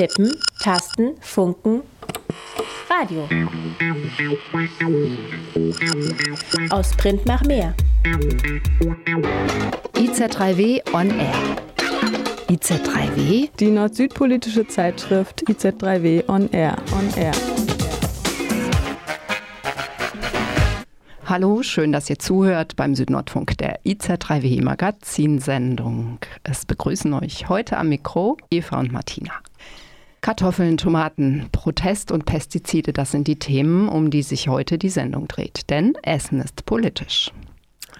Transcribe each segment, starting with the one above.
Tippen, Tasten, Funken, Radio. Aus Print mach mehr. IZ3W on Air. IZ3W? Die nord-süd-politische Zeitschrift IZ3W on Air. On Air. Hallo, schön, dass ihr zuhört beim Südnordfunk der IZ3W Magazinsendung. Es begrüßen euch heute am Mikro Eva und Martina. Kartoffeln, Tomaten, Protest und Pestizide, das sind die Themen, um die sich heute die Sendung dreht. Denn Essen ist politisch.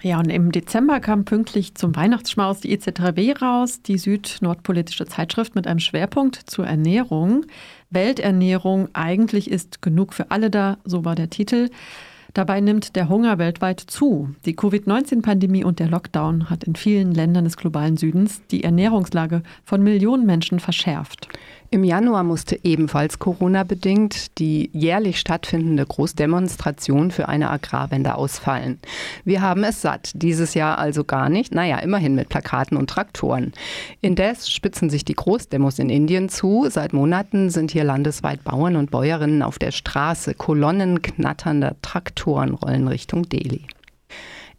Ja, und im Dezember kam pünktlich zum Weihnachtsschmaus die EZ3W raus, die süd-nordpolitische Zeitschrift mit einem Schwerpunkt zur Ernährung. Welternährung, eigentlich ist genug für alle da, so war der Titel. Dabei nimmt der Hunger weltweit zu. Die Covid-19-Pandemie und der Lockdown hat in vielen Ländern des globalen Südens die Ernährungslage von Millionen Menschen verschärft. Im Januar musste ebenfalls Corona-bedingt die jährlich stattfindende Großdemonstration für eine Agrarwende ausfallen. Wir haben es satt, dieses Jahr also gar nicht, naja, immerhin mit Plakaten und Traktoren. Indes spitzen sich die Großdemos in Indien zu. Seit Monaten sind hier landesweit Bauern und Bäuerinnen auf der Straße. Kolonnen knatternder Traktoren rollen Richtung Delhi.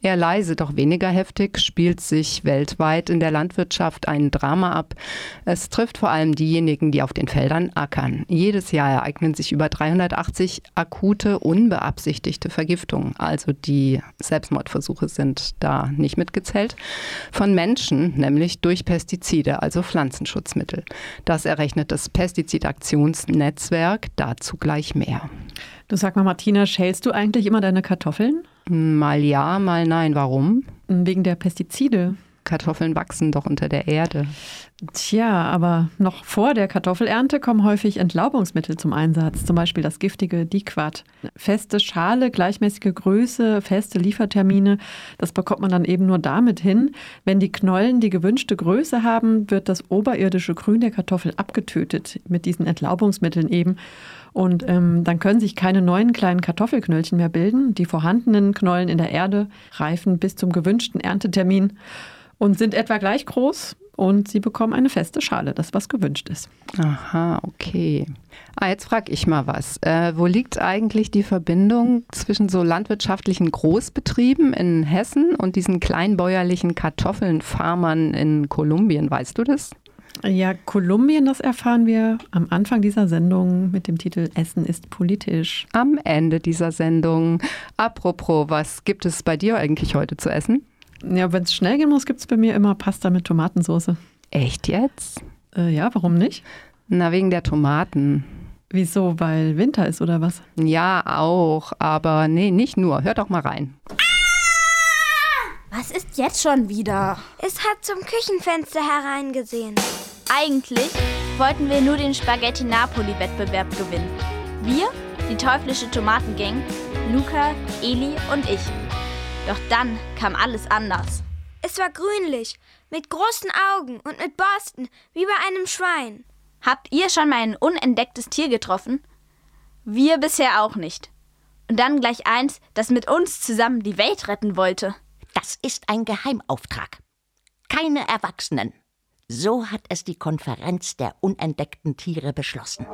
Eher leise, doch weniger heftig spielt sich weltweit in der Landwirtschaft ein Drama ab. Es trifft vor allem diejenigen, die auf den Feldern ackern. Jedes Jahr ereignen sich über 380 akute, unbeabsichtigte Vergiftungen. Also die Selbstmordversuche sind da nicht mitgezählt. Von Menschen, nämlich durch Pestizide, also Pflanzenschutzmittel. Das errechnet das Pestizidaktionsnetzwerk. Dazu gleich mehr. Du sag mal, Martina, schälst du eigentlich immer deine Kartoffeln? Mal ja, mal nein. Warum? Wegen der Pestizide. Kartoffeln wachsen doch unter der Erde. Tja, aber noch vor der Kartoffelernte kommen häufig Entlaubungsmittel zum Einsatz, zum Beispiel das giftige Diquat. Feste Schale, gleichmäßige Größe, feste Liefertermine, das bekommt man dann eben nur damit hin. Wenn die Knollen die gewünschte Größe haben, wird das oberirdische Grün der Kartoffel abgetötet mit diesen Entlaubungsmitteln eben. Und ähm, dann können sich keine neuen kleinen Kartoffelknöllchen mehr bilden. Die vorhandenen Knollen in der Erde reifen bis zum gewünschten Erntetermin und sind etwa gleich groß und sie bekommen eine feste Schale, das was gewünscht ist. Aha, okay. Ah, jetzt frage ich mal was. Äh, wo liegt eigentlich die Verbindung zwischen so landwirtschaftlichen Großbetrieben in Hessen und diesen kleinbäuerlichen Kartoffelnfarmern in Kolumbien? Weißt du das? Ja, Kolumbien, das erfahren wir am Anfang dieser Sendung mit dem Titel Essen ist politisch. Am Ende dieser Sendung. Apropos, was gibt es bei dir eigentlich heute zu essen? Ja, wenn es schnell gehen muss, gibt es bei mir immer Pasta mit Tomatensauce. Echt jetzt? Äh, ja, warum nicht? Na, wegen der Tomaten. Wieso? Weil Winter ist oder was? Ja, auch. Aber nee, nicht nur. Hört doch mal rein. Was ist jetzt schon wieder? Es hat zum Küchenfenster hereingesehen. Eigentlich wollten wir nur den Spaghetti Napoli-Wettbewerb gewinnen. Wir, die teuflische Tomatengang, Luca, Eli und ich. Doch dann kam alles anders. Es war grünlich, mit großen Augen und mit Borsten, wie bei einem Schwein. Habt ihr schon mal ein unentdecktes Tier getroffen? Wir bisher auch nicht. Und dann gleich eins, das mit uns zusammen die Welt retten wollte. Das ist ein Geheimauftrag. Keine Erwachsenen. So hat es die Konferenz der unentdeckten Tiere beschlossen.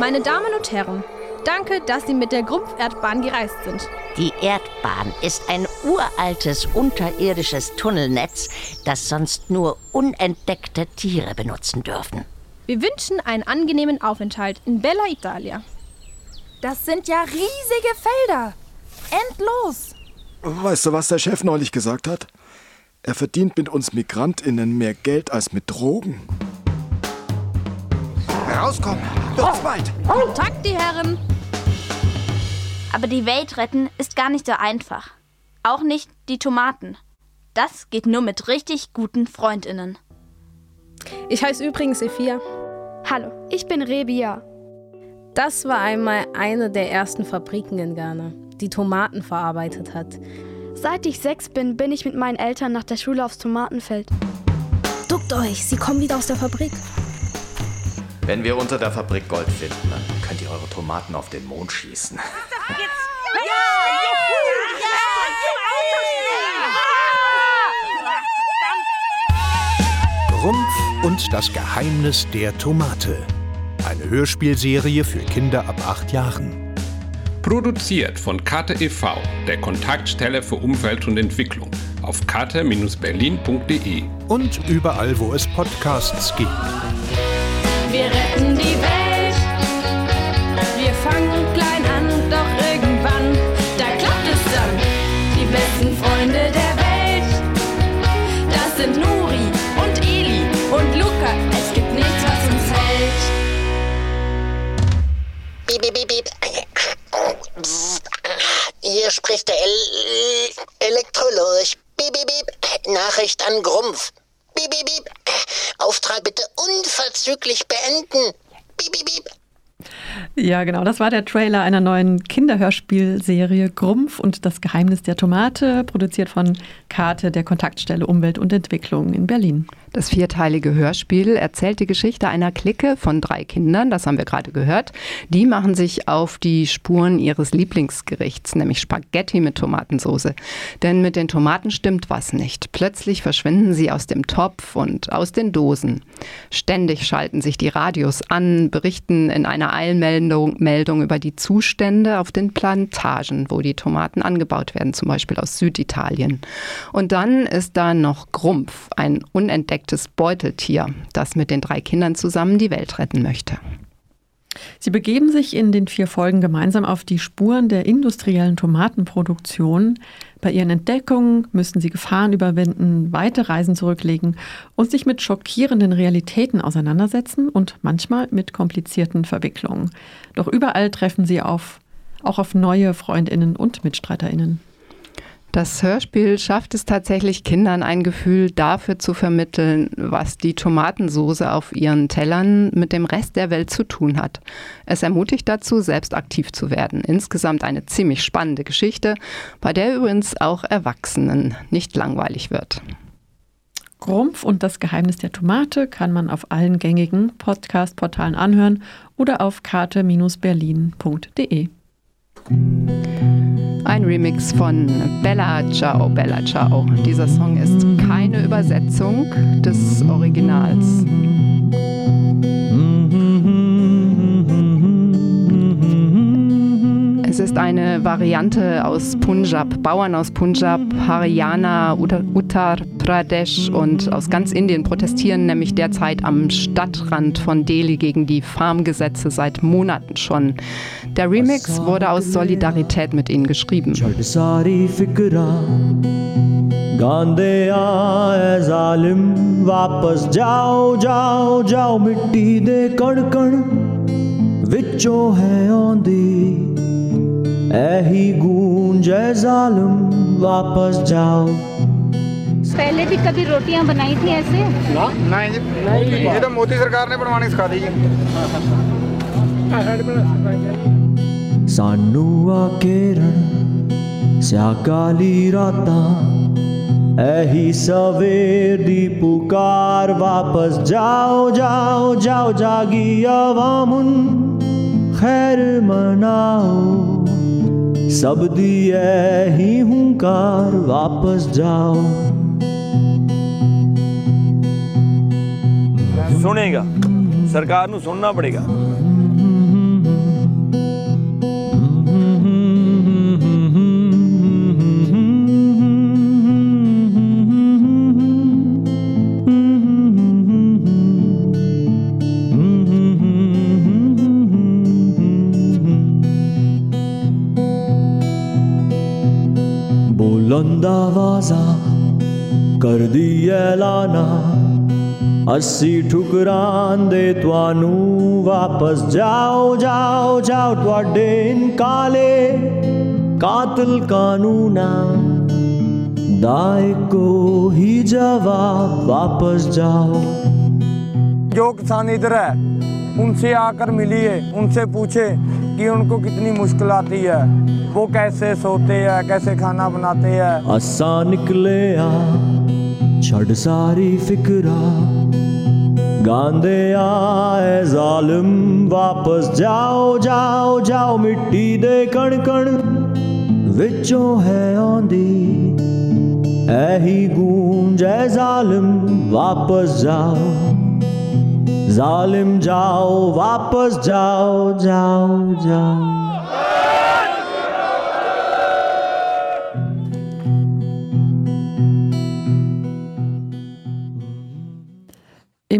Meine Damen und Herren, danke, dass Sie mit der Grumpferdbahn gereist sind. Die Erdbahn ist ein uraltes unterirdisches Tunnelnetz, das sonst nur unentdeckte Tiere benutzen dürfen. Wir wünschen einen angenehmen Aufenthalt in Bella Italia. Das sind ja riesige Felder. Endlos. Weißt du, was der Chef neulich gesagt hat? Er verdient mit uns MigrantInnen mehr Geld als mit Drogen. Rauskommen! Wird's bald! Tag, die Herren! Aber die Welt retten ist gar nicht so einfach. Auch nicht die Tomaten. Das geht nur mit richtig guten FreundInnen. Ich heiße übrigens Ephia. Hallo, ich bin Rebia. Das war einmal eine der ersten Fabriken in Ghana, die Tomaten verarbeitet hat. Seit ich sechs bin, bin ich mit meinen Eltern nach der Schule aufs Tomatenfeld. Duckt euch, sie kommen wieder aus der Fabrik. Wenn wir unter der Fabrik Gold finden, dann könnt ihr eure Tomaten auf den Mond schießen. Grumpf und das Geheimnis der Tomate. Eine Hörspielserie für Kinder ab acht Jahren. Produziert von Karte e.V., der Kontaktstelle für Umwelt und Entwicklung, auf karte-berlin.de. Und überall, wo es Podcasts gibt. Nachricht an Grumpf. Piep, piep, piep. Auftrag bitte unverzüglich beenden. Piep, piep, piep. Ja, genau. Das war der Trailer einer neuen Kinderhörspielserie Grumpf und das Geheimnis der Tomate, produziert von Kate der Kontaktstelle Umwelt und Entwicklung in Berlin. Das vierteilige Hörspiel erzählt die Geschichte einer Clique von drei Kindern, das haben wir gerade gehört. Die machen sich auf die Spuren ihres Lieblingsgerichts, nämlich Spaghetti mit Tomatensauce. Denn mit den Tomaten stimmt was nicht. Plötzlich verschwinden sie aus dem Topf und aus den Dosen. Ständig schalten sich die Radios an, berichten in einer Eilmeldung Meldung über die Zustände auf den Plantagen, wo die Tomaten angebaut werden, zum Beispiel aus Süditalien. Und dann ist da noch Grumpf, ein unentdecktes Beuteltier, das mit den drei Kindern zusammen die Welt retten möchte. Sie begeben sich in den vier Folgen gemeinsam auf die Spuren der industriellen Tomatenproduktion. Bei ihren Entdeckungen müssen sie Gefahren überwinden, weite Reisen zurücklegen und sich mit schockierenden Realitäten auseinandersetzen und manchmal mit komplizierten Verwicklungen. Doch überall treffen sie auf, auch auf neue Freundinnen und Mitstreiterinnen. Das Hörspiel schafft es tatsächlich, Kindern ein Gefühl dafür zu vermitteln, was die Tomatensoße auf ihren Tellern mit dem Rest der Welt zu tun hat. Es ermutigt dazu, selbst aktiv zu werden. Insgesamt eine ziemlich spannende Geschichte, bei der übrigens auch Erwachsenen nicht langweilig wird. Grumpf und das Geheimnis der Tomate kann man auf allen gängigen Podcast-Portalen anhören oder auf karte-berlin.de. Ein Remix von Bella Ciao, Bella Ciao. Dieser Song ist keine Übersetzung des Originals. Es ist eine Variante aus Punjab. Bauern aus Punjab, Haryana, Uttar Pradesh und aus ganz Indien protestieren nämlich derzeit am Stadtrand von Delhi gegen die Farmgesetze seit Monaten schon. Der Remix wurde aus Solidarität mit ihnen geschrieben. ਗਾਂਦੇ ਆ ਐ ਜ਼ਾਲਿਮ ਵਾਪਸ ਜਾਓ ਜਾਓ ਜਾਓ ਮਿੱਟੀ ਦੇ ਕਣ ਕਣ ਵਿੱਚੋਂ ਹੈ ਆਉਂਦੀ ऐही गूंज जालिम वापस जाओ। पहले भी कभी रोटियाँ बनाई थी ऐसे? ना। नहीं जी। नहीं। ये तो मोदी सरकार ने बनवानी सिखा दी सानू आ केरन स्याकाली रातां ऐही सवेर दी पुकार वापस जाओ जाओ जाओ जागी अवामुन खैर मनाओ। ਸਭ ਦੀ ਐ ਹੀ ਹੰਕਾਰ ਵਾਪਸ ਜਾਓ। ਸੁਣੇਗਾ। ਸਰਕਾਰ ਨੂੰ ਸੁਣਨਾ ਪੜੇਗਾ। अस्सी ठुकरांदे ਤੁਹਾਨੂੰ ਵਾਪਸ ਜਾਓ ਜਾਓ ਜਾਓ ਤੁਹਾਡੇ ਇਨ ਕਾਲੇ ਕਾਤਲ ਕਾਨੂੰਨਾਂ ਦਾ ਇੱਕੋ ਹੀ ਜਵਾਬ ਵਾਪਸ जाओ जो किसान इधर है उनसे आकर मिलिए उनसे पूछे कि उनको कितनी मुश्किल आती है वो कैसे सोते हैं कैसे खाना बनाते हैं असा निकले आ छड़ सारी फिकरा ਗਾਂਦੇ ਆਏ ਜ਼ਾਲਮ, ਵਾਪਸ ਜਾਓ ਜਾਓ ਜਾਓ ਮਿੱਟੀ ਦੇ ਕਣ ਕਣ ਵਿੱਚੋਂ ਹੈ ਆਉਂਦੀ ਐਹੀ ਗੂੰਜ, ਐ ਜ਼ਾਲਮ, ਵਾਪਸ ਜਾਓ। ਜ਼ਾਲਮ, ਜਾਓ, ਵਾਪਸ ਜਾਓ ਜਾਓ ਜਾਓ।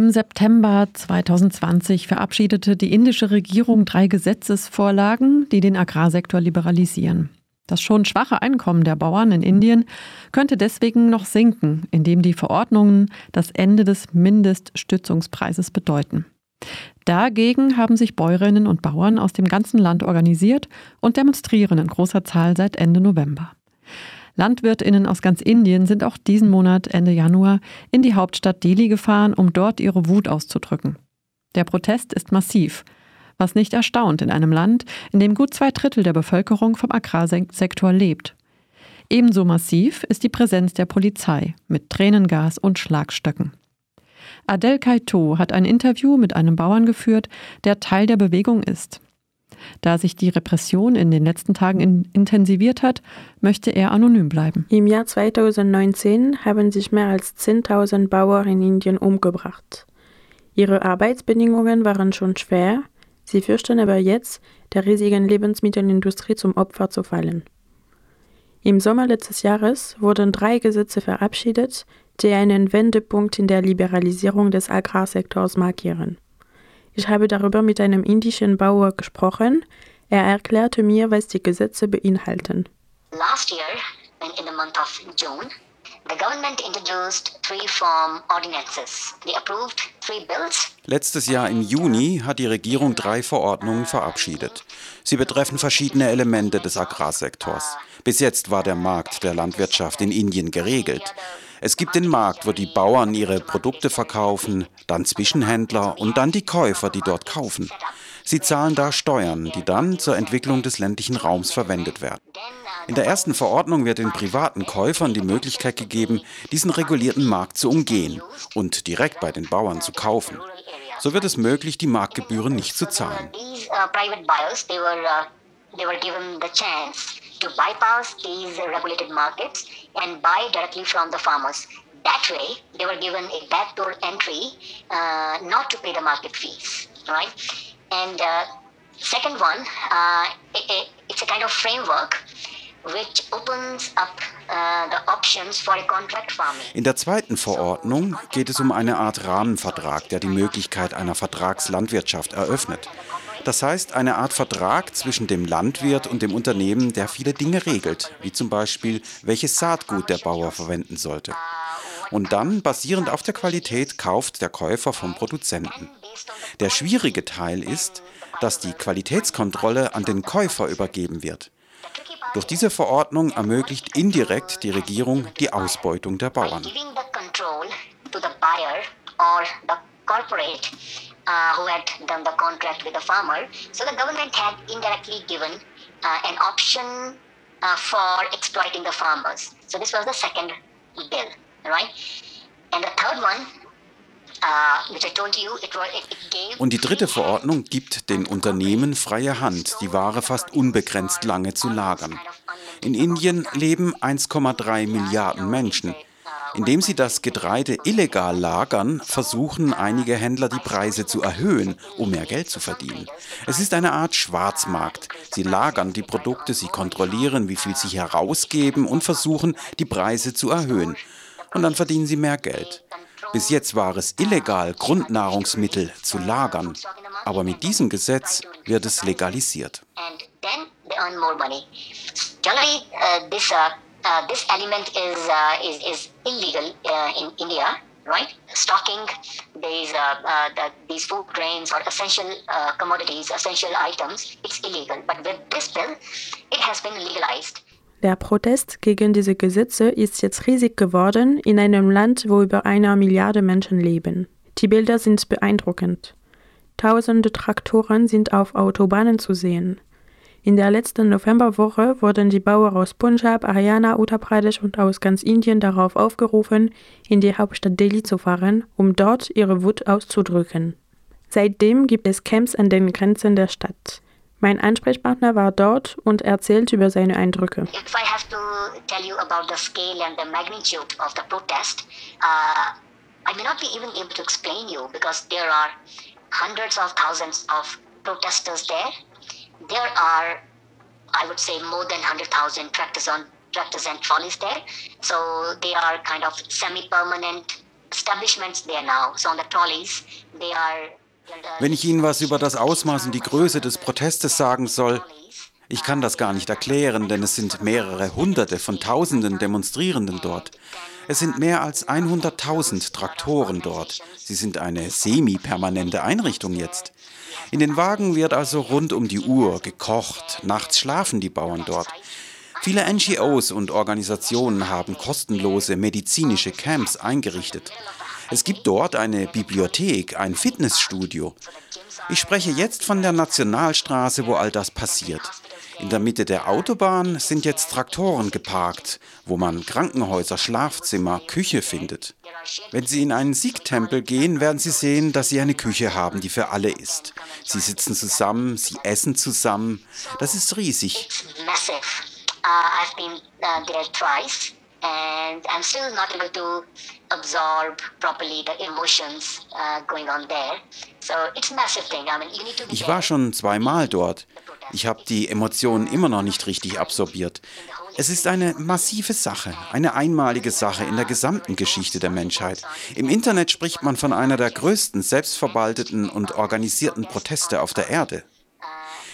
Im September 2020 verabschiedete die indische Regierung drei Gesetzesvorlagen, die den Agrarsektor liberalisieren. Das schon schwache Einkommen der Bauern in Indien könnte deswegen noch sinken, indem die Verordnungen das Ende des Mindeststützungspreises bedeuten. Dagegen haben sich Bäuerinnen und Bauern aus dem ganzen Land organisiert und demonstrieren in großer Zahl seit Ende November. Landwirtinnen aus ganz Indien sind auch diesen Monat Ende Januar in die Hauptstadt Delhi gefahren, um dort ihre Wut auszudrücken. Der Protest ist massiv, was nicht erstaunt in einem Land, in dem gut zwei Drittel der Bevölkerung vom Agrarsektor lebt. Ebenso massiv ist die Präsenz der Polizei mit Tränengas und Schlagstöcken. Adel Kaito hat ein Interview mit einem Bauern geführt, der Teil der Bewegung ist. Da sich die Repression in den letzten Tagen in intensiviert hat, möchte er anonym bleiben. Im Jahr 2019 haben sich mehr als 10.000 Bauern in Indien umgebracht. Ihre Arbeitsbedingungen waren schon schwer, sie fürchten aber jetzt, der riesigen Lebensmittelindustrie zum Opfer zu fallen. Im Sommer letztes Jahres wurden drei Gesetze verabschiedet, die einen Wendepunkt in der Liberalisierung des Agrarsektors markieren. Ich habe darüber mit einem indischen Bauer gesprochen. Er erklärte mir, was die Gesetze beinhalten. Last year, in the month of June, the government introduced three farm ordinances. They approved three bills. Letztes Jahr im Juni hat die Regierung drei Verordnungen verabschiedet. Sie betreffen verschiedene Elemente des Agrarsektors. Bis jetzt war der Markt der Landwirtschaft in Indien geregelt. Es gibt den Markt, wo die Bauern ihre Produkte verkaufen, dann Zwischenhändler und dann die Käufer, die dort kaufen. Sie zahlen da Steuern, die dann zur Entwicklung des ländlichen Raums verwendet werden. In der ersten Verordnung wird den privaten Käufern die Möglichkeit gegeben, diesen regulierten Markt zu umgehen und direkt bei den Bauern zu kaufen. So wird es möglich, die Marktgebühren nicht zu zahlen. they were given the chance to bypass these regulated markets and buy directly from the farmers. That way, they were given a backdoor entry uh, not to pay the market fees, right? And uh, second one, uh, it, it, it's a kind of framework which opens up uh, the options for a contract farming. In der zweiten Verordnung geht es um eine Art Rahmenvertrag, der die Möglichkeit einer Vertragslandwirtschaft eröffnet. Das heißt, eine Art Vertrag zwischen dem Landwirt und dem Unternehmen, der viele Dinge regelt, wie zum Beispiel, welches Saatgut der Bauer verwenden sollte. Und dann, basierend auf der Qualität, kauft der Käufer vom Produzenten. Der schwierige Teil ist, dass die Qualitätskontrolle an den Käufer übergeben wird. Durch diese Verordnung ermöglicht indirekt die Regierung die Ausbeutung der Bauern uh, who had done the contract with the farmer. So the government had indirectly given uh, an option uh, for exploiting the farmers. So this was the second bill, right? And the third one Und die dritte Verordnung gibt den Unternehmen freie Hand, die Ware fast unbegrenzt lange zu lagern. In Indien leben 1,3 Milliarden Menschen. Indem sie das Getreide illegal lagern, versuchen einige Händler die Preise zu erhöhen, um mehr Geld zu verdienen. Es ist eine Art Schwarzmarkt. Sie lagern die Produkte, sie kontrollieren, wie viel sie herausgeben und versuchen, die Preise zu erhöhen. Und dann verdienen sie mehr Geld. Bis jetzt war es illegal, Grundnahrungsmittel zu lagern. Aber mit diesem Gesetz wird es legalisiert. Generally, uh, this uh, uh, this element is, uh, is, is illegal uh, in India, right? Stocking these, uh, the, these food grains or essential commodities, essential items, it's illegal. But with this bill, it has been legalized. Der Protest gegen diese Gesetze ist jetzt riesig geworden in einem Land, wo über einer Milliarde Menschen leben. Die Bilder sind beeindruckend. Tausende Traktoren sind auf Autobahnen zu sehen. In der letzten Novemberwoche wurden die Bauern aus Punjab, Haryana, Uttar Pradesh und aus ganz Indien darauf aufgerufen, in die Hauptstadt Delhi zu fahren, um dort ihre Wut auszudrücken. Seitdem gibt es Camps an den Grenzen der Stadt. Mein Ansprechpartner war dort und erzählt über seine Eindrücke. If I have to tell you about the scale and the magnitude of the protest, uh, I may not be even able to explain you because there are hundreds of thousands of protesters there. There are, I would say, more than 100,000 tractors on tractors and trolleys there. So they are kind of semi-permanent establishments there now. So on the trolleys, they are Wenn ich Ihnen was über das Ausmaß und die Größe des Protestes sagen soll, ich kann das gar nicht erklären, denn es sind mehrere Hunderte von Tausenden Demonstrierenden dort. Es sind mehr als 100.000 Traktoren dort. Sie sind eine semi-permanente Einrichtung jetzt. In den Wagen wird also rund um die Uhr gekocht. Nachts schlafen die Bauern dort. Viele NGOs und Organisationen haben kostenlose medizinische Camps eingerichtet. Es gibt dort eine Bibliothek, ein Fitnessstudio. Ich spreche jetzt von der Nationalstraße, wo all das passiert. In der Mitte der Autobahn sind jetzt Traktoren geparkt, wo man Krankenhäuser, Schlafzimmer, Küche findet. Wenn Sie in einen Sikh-Tempel gehen, werden Sie sehen, dass Sie eine Küche haben, die für alle ist. Sie sitzen zusammen, sie essen zusammen. Das ist riesig. massive. Uh, I've been uh, there twice, and I'm still not able to absorb properly the emotions uh, going on there. So it's a massive thing. I mean, you need to be Ich war schon zweimal dort. Ich habe die Emotionen immer noch nicht richtig absorbiert. Es ist eine massive Sache, eine einmalige Sache in der gesamten Geschichte der Menschheit. Im Internet spricht man von einer der größten selbstverwalteten und organisierten Proteste auf der Erde.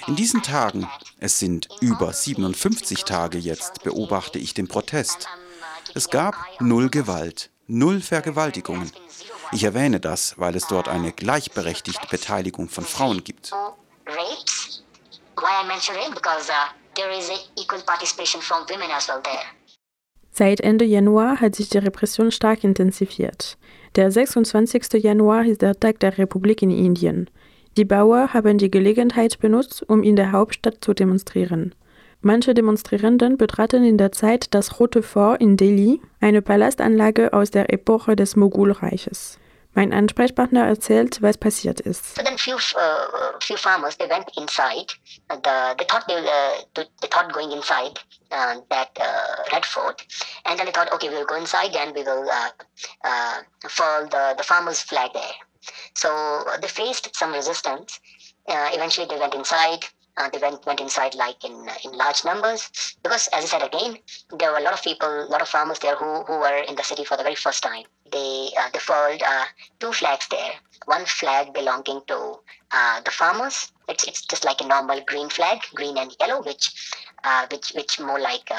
In diesen Tagen, es sind über 57 Tage jetzt, beobachte ich den Protest. Es gab null Gewalt, null Vergewaltigungen. Ich erwähne das, weil es dort eine gleichberechtigte Beteiligung von Frauen gibt. Seit Ende Januar hat sich die Repression stark intensiviert. Der 26. Januar ist der Tag der Republik in Indien. Die Bauern haben die Gelegenheit benutzt, um in der Hauptstadt zu demonstrieren. Manche Demonstrierenden betraten in der Zeit das Rote Fort in Delhi, eine Palastanlage aus der Epoche des Mogulreiches. Mein Ansprechpartner erzählt, was passiert ist. So then few uh, few farmers they went inside. Uh, the, they thought they, uh, they thought going inside uh, that uh, Red Fort, and then they thought, okay, we'll go inside and we will uh, uh, furl the the farmers' flag there. So uh, they faced some resistance. Uh, eventually, they went inside. Uh, they went went inside like in uh, in large numbers because, as I said again, there were a lot of people, a lot of farmers there who, who were in the city for the very first time. They uh, they uh, two flags there. One flag belonging to uh, the farmers. It's it's just like a normal green flag, green and yellow, which uh, which which more like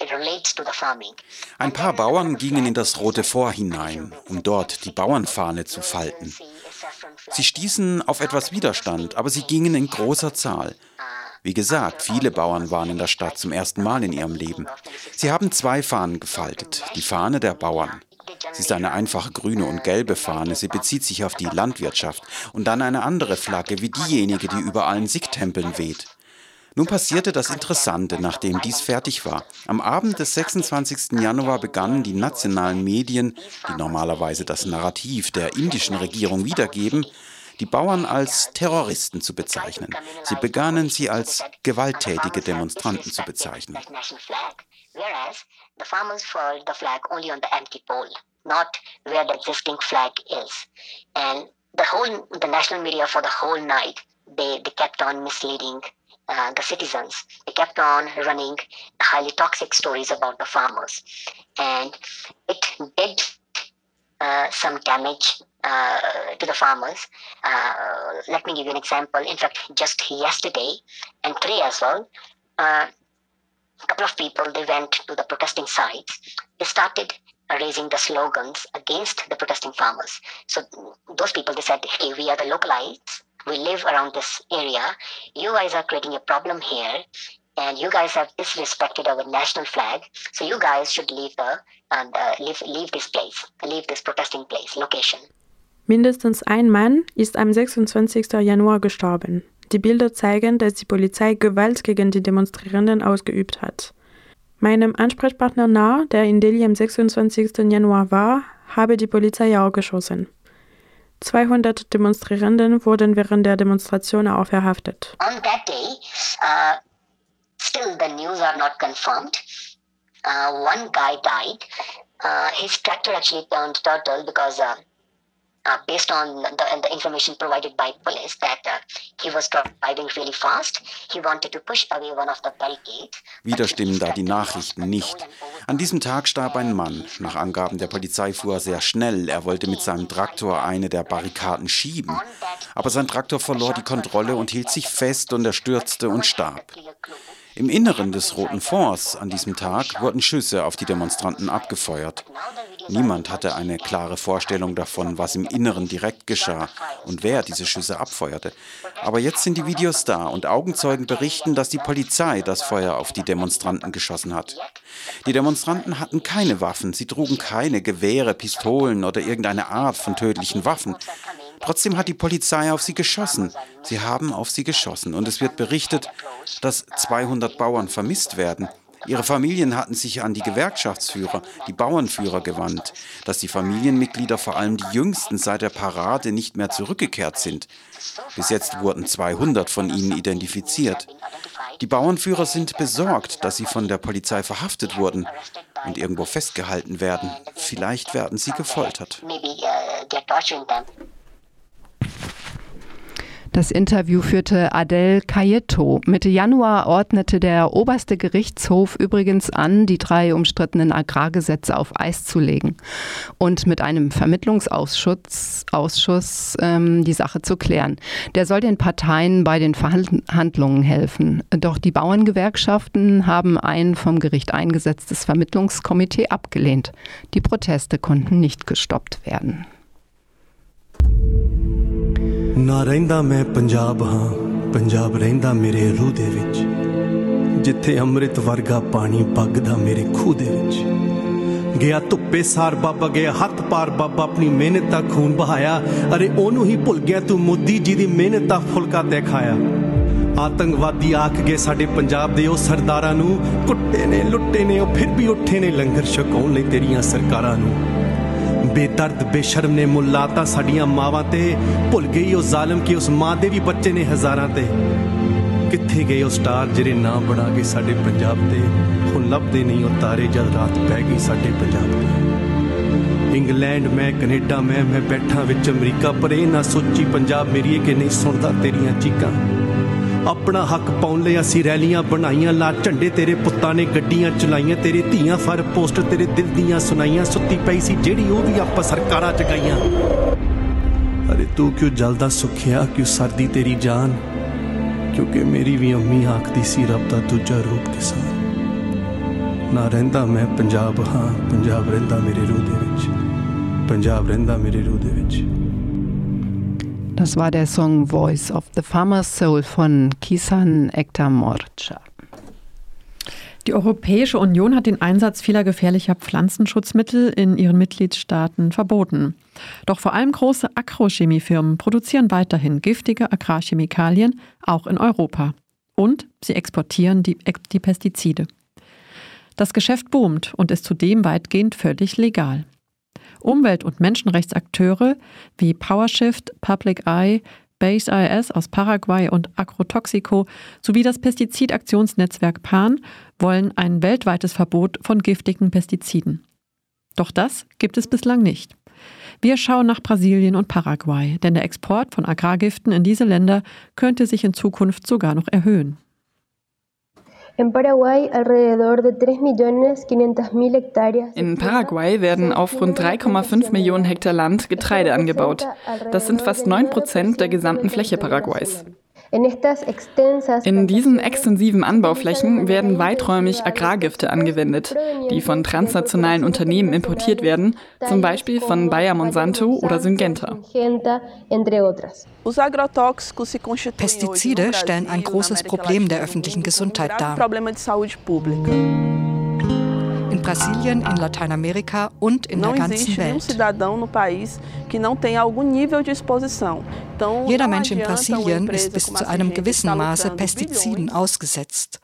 it relates to the farming. Ein paar Bauern gingen in das Rote Fort hinein, um dort die Bauernfahne zu falten. Sie stießen auf etwas Widerstand, aber sie gingen in großer Zahl. Wie gesagt, viele Bauern waren in der Stadt zum ersten Mal in ihrem Leben. Sie haben zwei Fahnen gefaltet. Die Fahne der Bauern. Sie ist eine einfache grüne und gelbe Fahne. Sie bezieht sich auf die Landwirtschaft. Und dann eine andere Flagge, wie diejenige, die über allen Sikh-Tempeln weht. Nun passierte das Interessante, nachdem dies fertig war. Am Abend des 26. Januar begannen die nationalen Medien, die normalerweise das Narrativ der indischen Regierung wiedergeben, die Bauern als Terroristen zu bezeichnen. Sie begannen sie als gewalttätige Demonstranten zu bezeichnen. the whole, the national media for the whole night, they, they kept on misleading uh, the citizens. They kept on running highly toxic stories about the farmers. And it did uh, some damage uh, to the farmers. Uh, let me give you an example. In fact, just yesterday and today as well, uh, a couple of people they went to the protesting sites. They started raising the slogans against the protesting farmers. So those people they said, "Hey, we are the localites. We live around this area. You guys are creating a problem here." And you guys have disrespected our national flag, so you guys should leave the and uh, leave leave this place, leave this protesting place, location. Mindestens ein Mann ist am 26. Januar gestorben. Die Bilder zeigen, dass die Polizei Gewalt gegen die Demonstrierenden ausgeübt hat. Meinem Ansprechpartner nahe, der in Delhi am 26. Januar war, habe die Polizei auch geschossen. 200 Demonstrierenden wurden während der Demonstration auch verhaftet. On that day, uh, still the news are not confirmed. Uh, one guy died. Uh, his tractor actually turned turtle because uh, uh, based on the, the information provided by police that uh, he was driving really fast. He wanted to push away one of the barricades. Wieder stimmen da die Nachrichten nicht. An diesem Tag starb ein Mann. Nach Angaben der Polizei fuhr er sehr schnell. Er wollte mit seinem Traktor eine der Barrikaden schieben. Aber sein Traktor verlor die Kontrolle und hielt sich fest und er stürzte und starb. Im Inneren des Roten Fonds an diesem Tag wurden Schüsse auf die Demonstranten abgefeuert. Niemand hatte eine klare Vorstellung davon, was im Inneren direkt geschah und wer diese Schüsse abfeuerte. Aber jetzt sind die Videos da und Augenzeugen berichten, dass die Polizei das Feuer auf die Demonstranten geschossen hat. Die Demonstranten hatten keine Waffen, sie trugen keine Gewehre, Pistolen oder irgendeine Art von tödlichen Waffen. Trotzdem hat die Polizei auf sie geschossen. Sie haben auf sie geschossen. Und es wird berichtet, dass 200 Bauern vermisst werden. Ihre Familien hatten sich an die Gewerkschaftsführer, die Bauernführer gewandt, dass die Familienmitglieder, vor allem die jüngsten, seit der Parade nicht mehr zurückgekehrt sind. Bis jetzt wurden 200 von ihnen identifiziert. Die Bauernführer sind besorgt, dass sie von der Polizei verhaftet wurden und irgendwo festgehalten werden. Vielleicht werden sie gefoltert. Das Interview führte Adel Cayeto. Mitte Januar ordnete der oberste Gerichtshof übrigens an, die drei umstrittenen Agrargesetze auf Eis zu legen und mit einem Vermittlungsausschuss Ausschuss, ähm, die Sache zu klären. Der soll den Parteien bei den Verhandlungen helfen. Doch die Bauerngewerkschaften haben ein vom Gericht eingesetztes Vermittlungskomitee abgelehnt. Die Proteste konnten nicht gestoppt werden. ਨਾ ਰਹਿੰਦਾ ਮੈਂ ਪੰਜਾਬ, ਹਾਂ। ਪੰਜਾਬ ਰਹਿੰਦਾ ਮੇਰੇ ਰੂਹ ਦੇ ਵਿੱਚ। ਜਿੱਥੇ ਅੰਮ੍ਰਿਤ ਵਰਗਾ ਪਾਣੀ ਵਗਦਾ ਮੇਰੇ ਖੂਹ ਦੇ ਵਿੱਚ। ਗਿਆ ਧੁੱਪੇ ਸਾਰ ਬਾਬਾ, ਗਿਆ ਹੱਥ ਪਾਰ ਬਾਬਾ, ਆਪਣੀ ਮਿਹਨਤ ਦਾ ਖੂਨ ਬਹਾਇਆ ਅਰੇ ਉਹਨੂੰ ਹੀ ਭੁੱਲ ਗਿਆ ਤੂੰ ਮੋਦੀ ਜੀ ਦੀ ਮਿਹਨਤ ਦਾ ਫੁਲਕਾ ਦਿਖਾਇਆ। ਆਤੰਕਵਾਦੀ ਆਖ ਗਏ ਸਾਡੇ ਪੰਜਾਬ ਦੇ ਉਹ ਸਰਦਾਰਾਂ ਨੂੰ। ਕੁੱਟੇ ਨੇ, ਲੁੱਟੇ ਨੇ, ਉਹ ਫਿਰ ਵੀ ਉੱਠੇ ਨੇ, ਲੰਗਰ ਛਕਾਉਣ ਲਈ ਤੇਰੀਆਂ ਸਰਕਾਰਾਂ ਨੂੰ। ਬੇਦਰਦ, ਬੇਸ਼ਰਮ ਨੇ ਮੁੱਲਾਤਾ ਸਾਡੀਆਂ ਮਾਵਾਂ ਤੇ। ਭੁੱਲ ਗਈ ਉਹ ਜ਼ਾਲਮ ਕਿ ਉਸ ਮਾਂ ਦੇ ਵੀ ਬੱਚੇ ਨੇ ਹਜ਼ਾਰਾਂ ਤੇ। ਕਿੱਥੇ ਗਏ ਉਹ ਸਟਾਰ ਜਿਹੜੇ ਨਾਂ ਬਣਾ ਕੇ ਸਾਡੇ ਪੰਜਾਬ ਤੇ? ਹੁਣ ਲੱਭਦੇ ਨਹੀਂ, ਉਹ ਤਾਰੇ ਜਦ ਰਾਤ ਪੈ ਗਈ ਸਾਡੇ ਪੰਜਾਬ ਤੇ। ਇੰਗਲੈਂਡ ਮੈਂ, ਕੈਨੇਡਾ ਮੈਂ ਮੈਂ ਬੈਠਾ ਵਿੱਚ ਅਮਰੀਕਾ, ਪਰ ਇਹ ਨਾ ਸੋਚੀ ਪੰਜਾਬ ਮੇਰੀ ਕਿ ਨਹੀਂ ਸੁਣਦਾ ਤੇਰੀਆਂ ਚੀਕਾਂ। ਆਪਣਾ ਹੱਕ ਪਾਉਣ ਲਈ ਅਸੀਂ ਰੈਲੀਆਂ ਬਣਾਈਆਂ, ਲਾ ਝੰਡੇ ਤੇਰੇ ਪੁੱਤਾਂ ਨੇ ਗੱਡੀਆਂ ਚਲਾਈਆਂ, ਤੇਰੇ ਧੀਆਂ ਫਰ ਪੋਸਟ, ਤੇਰੇ ਦਿਲ ਦੀਆਂ ਸੁਣਾਈਆਂ, ਸੁੱਤੀ ਪਈ ਸੀ ਜਿਹੜੀ ਉਹ ਵੀ ਆਪਾਂ ਸਰਕਾਰਾਂ ਚ ਗਈਆਂ। ਅਰੇ ਤੂੰ ਕਿਉਂ ਜਲਦਾ ਸੁਖਿਆ? ਕਿਉਂ ਸਰਦੀ ਤੇਰੀ ਜਾਨ? ਕਿਉਂਕਿ ਮੇਰੀ ਵੀ ਅੰਮੀ ਆਖਦੀ ਸੀ, ਰੱਬ ਦਾ ਦੂਜਾ ਰੂਪ ਕਿਸਾਨ। ਨਾ ਰਹਿੰਦਾ ਮੈਂ ਪੰਜਾਬ, ਹਾਂ, ਪੰਜਾਬ ਰਹਿੰਦਾ ਮੇਰੇ ਰੂਹ ਦੇ ਵਿੱਚ। ਪੰਜਾਬ ਰਹਿੰਦਾ ਮੇਰੇ ਰੂਹ ਦੇ ਵਿੱਚ। Das war der Song Voice of the Farmer's Soul von Kisan Ekta Morcha. Die Europäische Union hat den Einsatz vieler gefährlicher Pflanzenschutzmittel in ihren Mitgliedstaaten verboten. Doch vor allem große Agrochemiefirmen produzieren weiterhin giftige Agrarchemikalien, auch in Europa. Und sie exportieren die, die Pestizide. Das Geschäft boomt und ist zudem weitgehend völlig legal. Umwelt- und Menschenrechtsakteure wie PowerShift, Public Eye, Base IS aus Paraguay und Agrotoxico sowie das Pestizidaktionsnetzwerk PAN wollen ein weltweites Verbot von giftigen Pestiziden. Doch das gibt es bislang nicht. Wir schauen nach Brasilien und Paraguay, denn der Export von Agrargiften in diese Länder könnte sich in Zukunft sogar noch erhöhen. In Paraguay alrededor de 3.500.000 hectáreas. In Paraguay werden auf rund 3,5 Millionen Hektar Land Getreide angebaut. Das sind fast 9 Prozent der gesamten Fläche Paraguays. In diesen extensiven Anbauflächen werden weiträumig Agrargifte angewendet, die von transnationalen Unternehmen importiert werden, zum Beispiel von Bayer Monsanto oder Syngenta. Pestizide stellen ein großes Problem der öffentlichen Gesundheit dar. In Brasilien, in Lateinamerika und in der ganzen Welt. Jeder Mensch in Brasilien ist bis zu einem gewissen Maße Pestiziden ausgesetzt.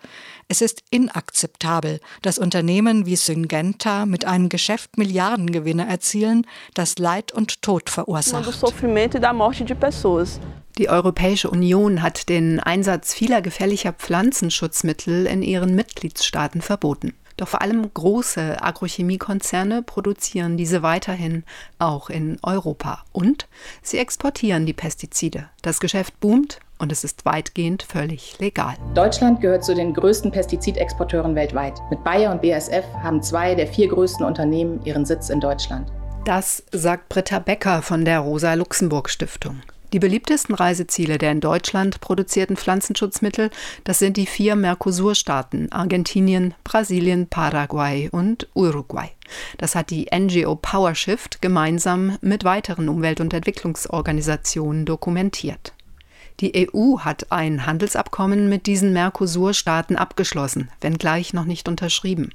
Es ist inakzeptabel, dass Unternehmen wie Syngenta mit einem Geschäft Milliardengewinne erzielen, das Leid und Tod verursacht. Die Europäische Union hat den Einsatz vieler gefährlicher Pflanzenschutzmittel in ihren Mitgliedstaaten verboten. Doch vor allem große Agrochemiekonzerne produzieren diese weiterhin auch in Europa. Und sie exportieren die Pestizide. Das Geschäft boomt und es ist weitgehend völlig legal. Deutschland gehört zu den größten Pestizidexporteuren weltweit. Mit Bayer und BASF haben zwei der vier größten Unternehmen ihren Sitz in Deutschland. Das sagt Britta Becker von der Rosa-Luxemburg-Stiftung. Die beliebtesten Reiseziele der in Deutschland produzierten Pflanzenschutzmittel, das sind die vier Mercosur-Staaten Argentinien, Brasilien, Paraguay und Uruguay. Das hat die NGO PowerShift gemeinsam mit weiteren Umwelt- und Entwicklungsorganisationen dokumentiert. Die EU hat ein Handelsabkommen mit diesen Mercosur-Staaten abgeschlossen, wenngleich noch nicht unterschrieben.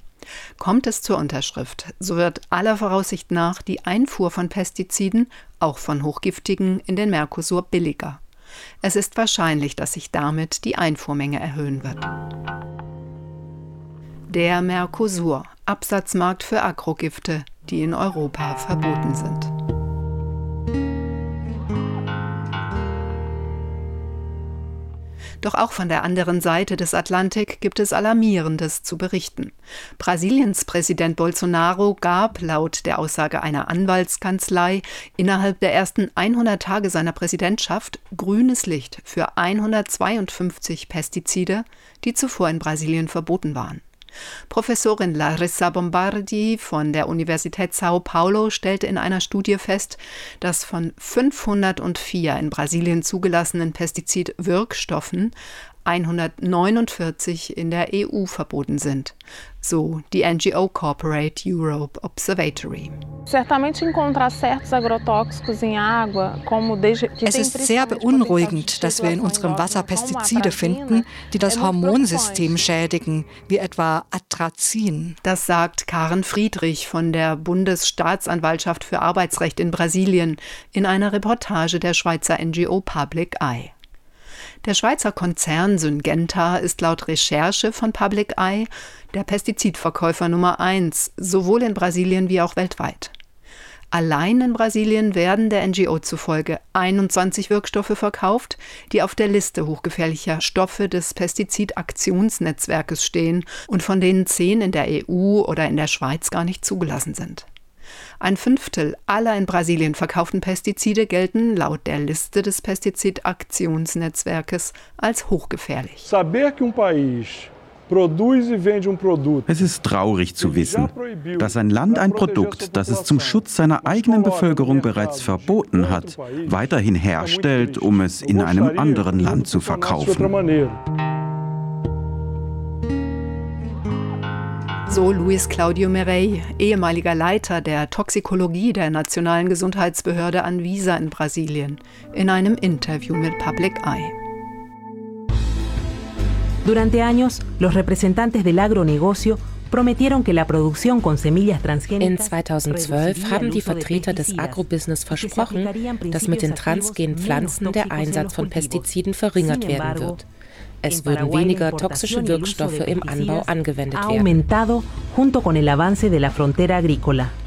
Kommt es zur Unterschrift, so wird aller Voraussicht nach die Einfuhr von Pestiziden, auch von hochgiftigen, in den Mercosur billiger. Es ist wahrscheinlich, dass sich damit die Einfuhrmenge erhöhen wird. Der Mercosur, Absatzmarkt für Agrogifte, die in Europa verboten sind. Doch auch von der anderen Seite des Atlantik gibt es Alarmierendes zu berichten. Brasiliens Präsident Bolsonaro gab laut der Aussage einer Anwaltskanzlei innerhalb der ersten 100 Tage seiner Präsidentschaft grünes Licht für 152 Pestizide, die zuvor in Brasilien verboten waren. Professorin Larissa Bombardi von der Universität Sao Paulo stellte in einer Studie fest, dass von 504 in Brasilien zugelassenen Pestizidwirkstoffen 149 in der EU verboten sind, so die NGO Corporate Europe Observatory. Es ist sehr beunruhigend, dass wir in unserem Wasser Pestizide finden, die das Hormonsystem schädigen, wie etwa Atrazin. Das sagt Karen Friedrich von der Bundesstaatsanwaltschaft für Arbeitsrecht in Brasilien in einer Reportage der Schweizer NGO Public Eye. Der Schweizer Konzern Syngenta ist laut Recherche von Public Eye der Pestizidverkäufer Nummer eins, sowohl in Brasilien wie auch weltweit. Allein in Brasilien werden der NGO zufolge 21 Wirkstoffe verkauft, die auf der Liste hochgefährlicher Stoffe des Pestizidaktionsnetzwerkes stehen und von denen zehn in der EU oder in der Schweiz gar nicht zugelassen sind. Ein Fünftel aller in Brasilien verkauften Pestizide gelten laut der Liste des Pestizidaktionsnetzwerkes als hochgefährlich. Saber que um país es ist traurig zu wissen, dass ein Land ein Produkt, das es zum Schutz seiner eigenen Bevölkerung bereits verboten hat, weiterhin herstellt, um es in einem anderen Land zu verkaufen. So Luis Claudio Merey, ehemaliger Leiter der Toxikologie der Nationalen Gesundheitsbehörde Anvisa in Brasilien, in einem Interview mit Public Eye. Durante años, los representantes del agronegocio in 2012 haben die Vertreter des Agrobusiness versprochen, dass mit den transgenen Pflanzen der Einsatz von Pestiziden verringert werden wird. Es würden weniger toxische Wirkstoffe im Anbau angewendet werden.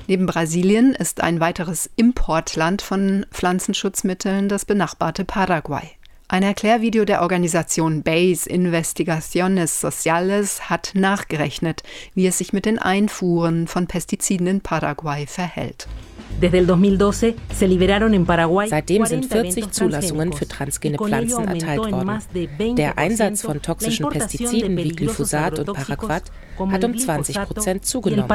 Neben Brasilien ist ein weiteres Importland von Pflanzenschutzmitteln das benachbarte Paraguay. Ein Erklärvideo der Organisation BASE Investigaciones Sociales hat nachgerechnet, wie es sich mit den Einfuhren von Pestiziden in Paraguay verhält. Seitdem sind 40 Zulassungen für transgene Pflanzen erteilt worden. Der Einsatz von toxischen Pestiziden wie Glyphosat und Paraquat hat um 20 Prozent zugenommen.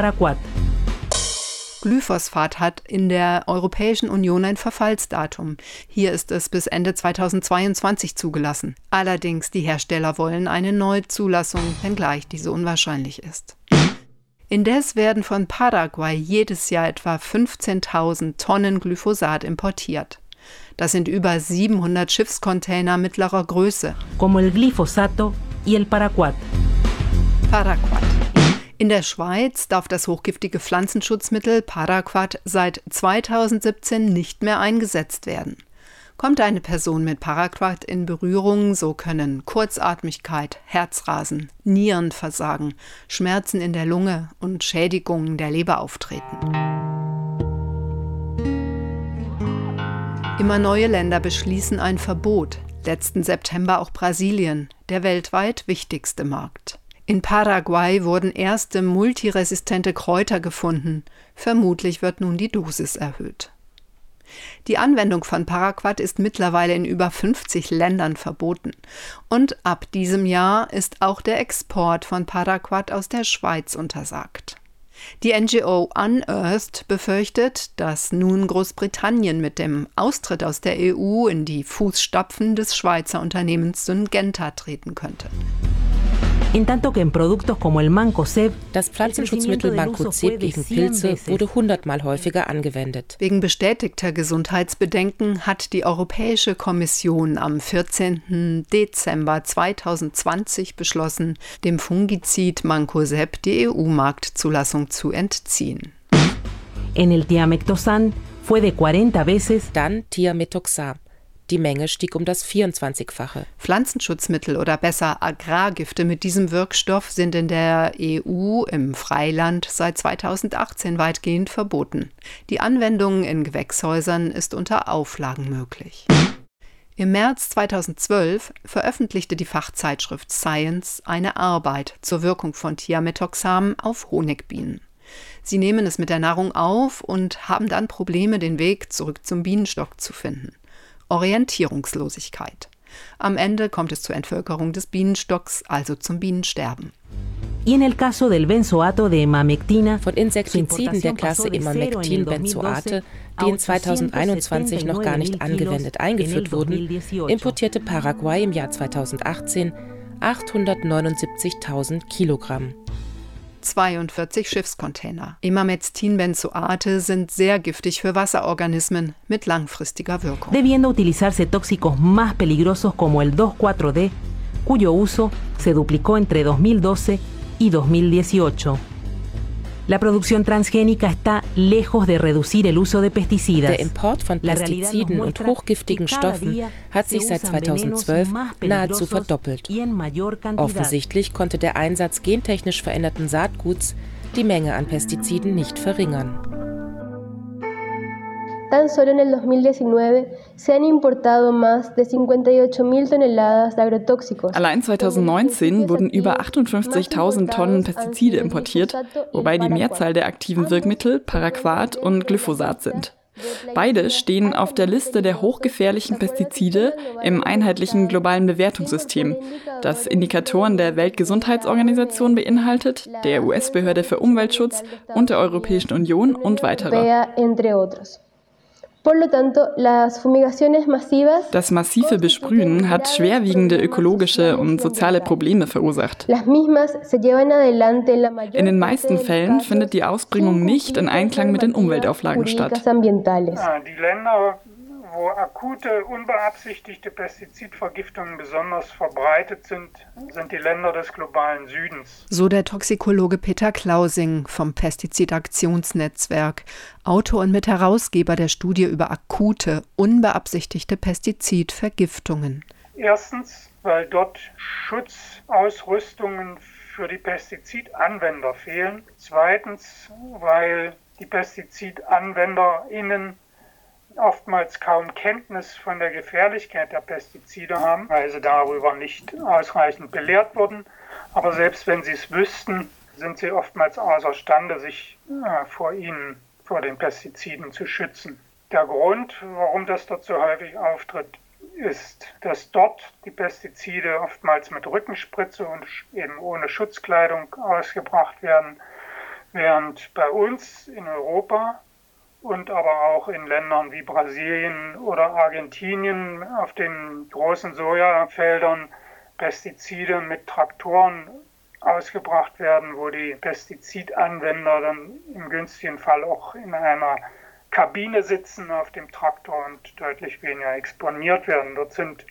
Glyphosat hat in der Europäischen Union ein Verfallsdatum. Hier ist es bis Ende 2022 zugelassen. Allerdings die Hersteller wollen eine Neuzulassung, wenngleich diese unwahrscheinlich ist. Indes werden von Paraguay jedes Jahr etwa 15.000 Tonnen Glyphosat importiert. Das sind über 700 Schiffscontainer mittlerer Größe. Como el glifosato y el paraquat. Paraquat. In der Schweiz darf das hochgiftige Pflanzenschutzmittel Paraquat seit 2017 nicht mehr eingesetzt werden. Kommt eine Person mit Paraquat in Berührung, so können Kurzatmigkeit, Herzrasen, Nierenversagen, Schmerzen in der Lunge und Schädigungen der Leber auftreten. Immer neue Länder beschließen ein Verbot, letzten September auch Brasilien, der weltweit wichtigste Markt. In Paraguay wurden erste multiresistente Kräuter gefunden. Vermutlich wird nun die Dosis erhöht. Die Anwendung von Paraquat ist mittlerweile in über 50 Ländern verboten. Und ab diesem Jahr ist auch der Export von Paraquat aus der Schweiz untersagt. Die NGO Unearthed befürchtet, dass nun Großbritannien mit dem Austritt aus der EU in die Fußstapfen des Schweizer Unternehmens Syngenta treten könnte. Das Pflanzenschutzmittel Mancozeb gegen Pilze wurde hundertmal häufiger angewendet. Wegen bestätigter Gesundheitsbedenken hat die Europäische Kommission am 14. Dezember 2020 beschlossen, dem Fungizid Mancozeb die EU-Marktzulassung zu entziehen. En el Thiamethoxam fue de 40 veces. Dann Thiamethoxam. Die Menge stieg um das 24-fache. Pflanzenschutzmittel oder besser Agrargifte mit diesem Wirkstoff sind in der EU im Freiland seit 2018 weitgehend verboten. Die Anwendung in Gewächshäusern ist unter Auflagen möglich. Im März 2012 veröffentlichte die Fachzeitschrift Science eine Arbeit zur Wirkung von Thiamethoxam auf Honigbienen. Sie nehmen es mit der Nahrung auf und haben dann Probleme, den Weg zurück zum Bienenstock zu finden. Orientierungslosigkeit. Am Ende kommt es zur Entvölkerung des Bienenstocks, also zum Bienensterben. Von Insektiziden der Klasse Imamectin-Benzoate, die in 2021 noch gar nicht angewendet eingeführt wurden, importierte Paraguay im Jahr 2018 879.000 Kilogramm. 42 Schiffscontainer. Imamectin-Benzoate sind sehr giftig für Wasserorganismen mit langfristiger Wirkung. Debiendo utilizarse tóxicos más peligrosos como el 2,4-D, cuyo uso se duplicó entre 2012 y 2018. La producción transgénica está lejos de reducir el uso de pesticidas. Der Import von Pestiziden und hochgiftigen Stoffen hat sich seit 2012 nahezu verdoppelt. Offensichtlich konnte der Einsatz gentechnisch veränderten Saatguts die Menge an Pestiziden nicht verringern. Tan solo en el 2019 se han importado más de 58.000 toneladas de agrotóxicos. Allein 2019 wurden über 58.000 Tonnen Pestizide importiert, wobei die Mehrzahl der aktiven Wirkmittel Paraquat und Glyphosat sind. Beide stehen auf der Liste der hochgefährlichen Pestizide im einheitlichen globalen Bewertungssystem, das Indikatoren der Weltgesundheitsorganisation beinhaltet, der US-Behörde für Umweltschutz und der Europäischen Union und weiterer. Das massive Besprühen hat schwerwiegende ökologische und soziale Probleme verursacht. In den meisten Fällen findet die Ausbringung nicht in Einklang mit den Umweltauflagen statt. Die Länder wo akute, unbeabsichtigte Pestizidvergiftungen besonders verbreitet sind, sind die Länder des globalen Südens. So der Toxikologe Peter Klausing vom Pestizidaktionsnetzwerk, Autor und Mitherausgeber der Studie über akute, unbeabsichtigte Pestizidvergiftungen. Erstens, weil dort Schutzausrüstungen für die Pestizidanwender fehlen. Zweitens, weil die PestizidanwenderInnen oftmals kaum Kenntnis von der Gefährlichkeit der Pestizide haben, weil sie darüber nicht ausreichend belehrt wurden. Aber selbst wenn sie es wüssten, sind sie oftmals außerstande, sich äh, vor ihnen, vor den Pestiziden zu schützen. Der Grund, warum das dort so häufig auftritt, ist, dass dort die Pestizide oftmals mit Rückenspritze und eben ohne Schutzkleidung ausgebracht werden, während bei uns in Europa und aber auch in Ländern wie Brasilien oder Argentinien auf den großen Sojafeldern Pestizide mit Traktoren ausgebracht werden, wo die Pestizidanwender dann im günstigen Fall auch in einer Kabine sitzen auf dem Traktor und deutlich weniger exponiert werden. Dort sind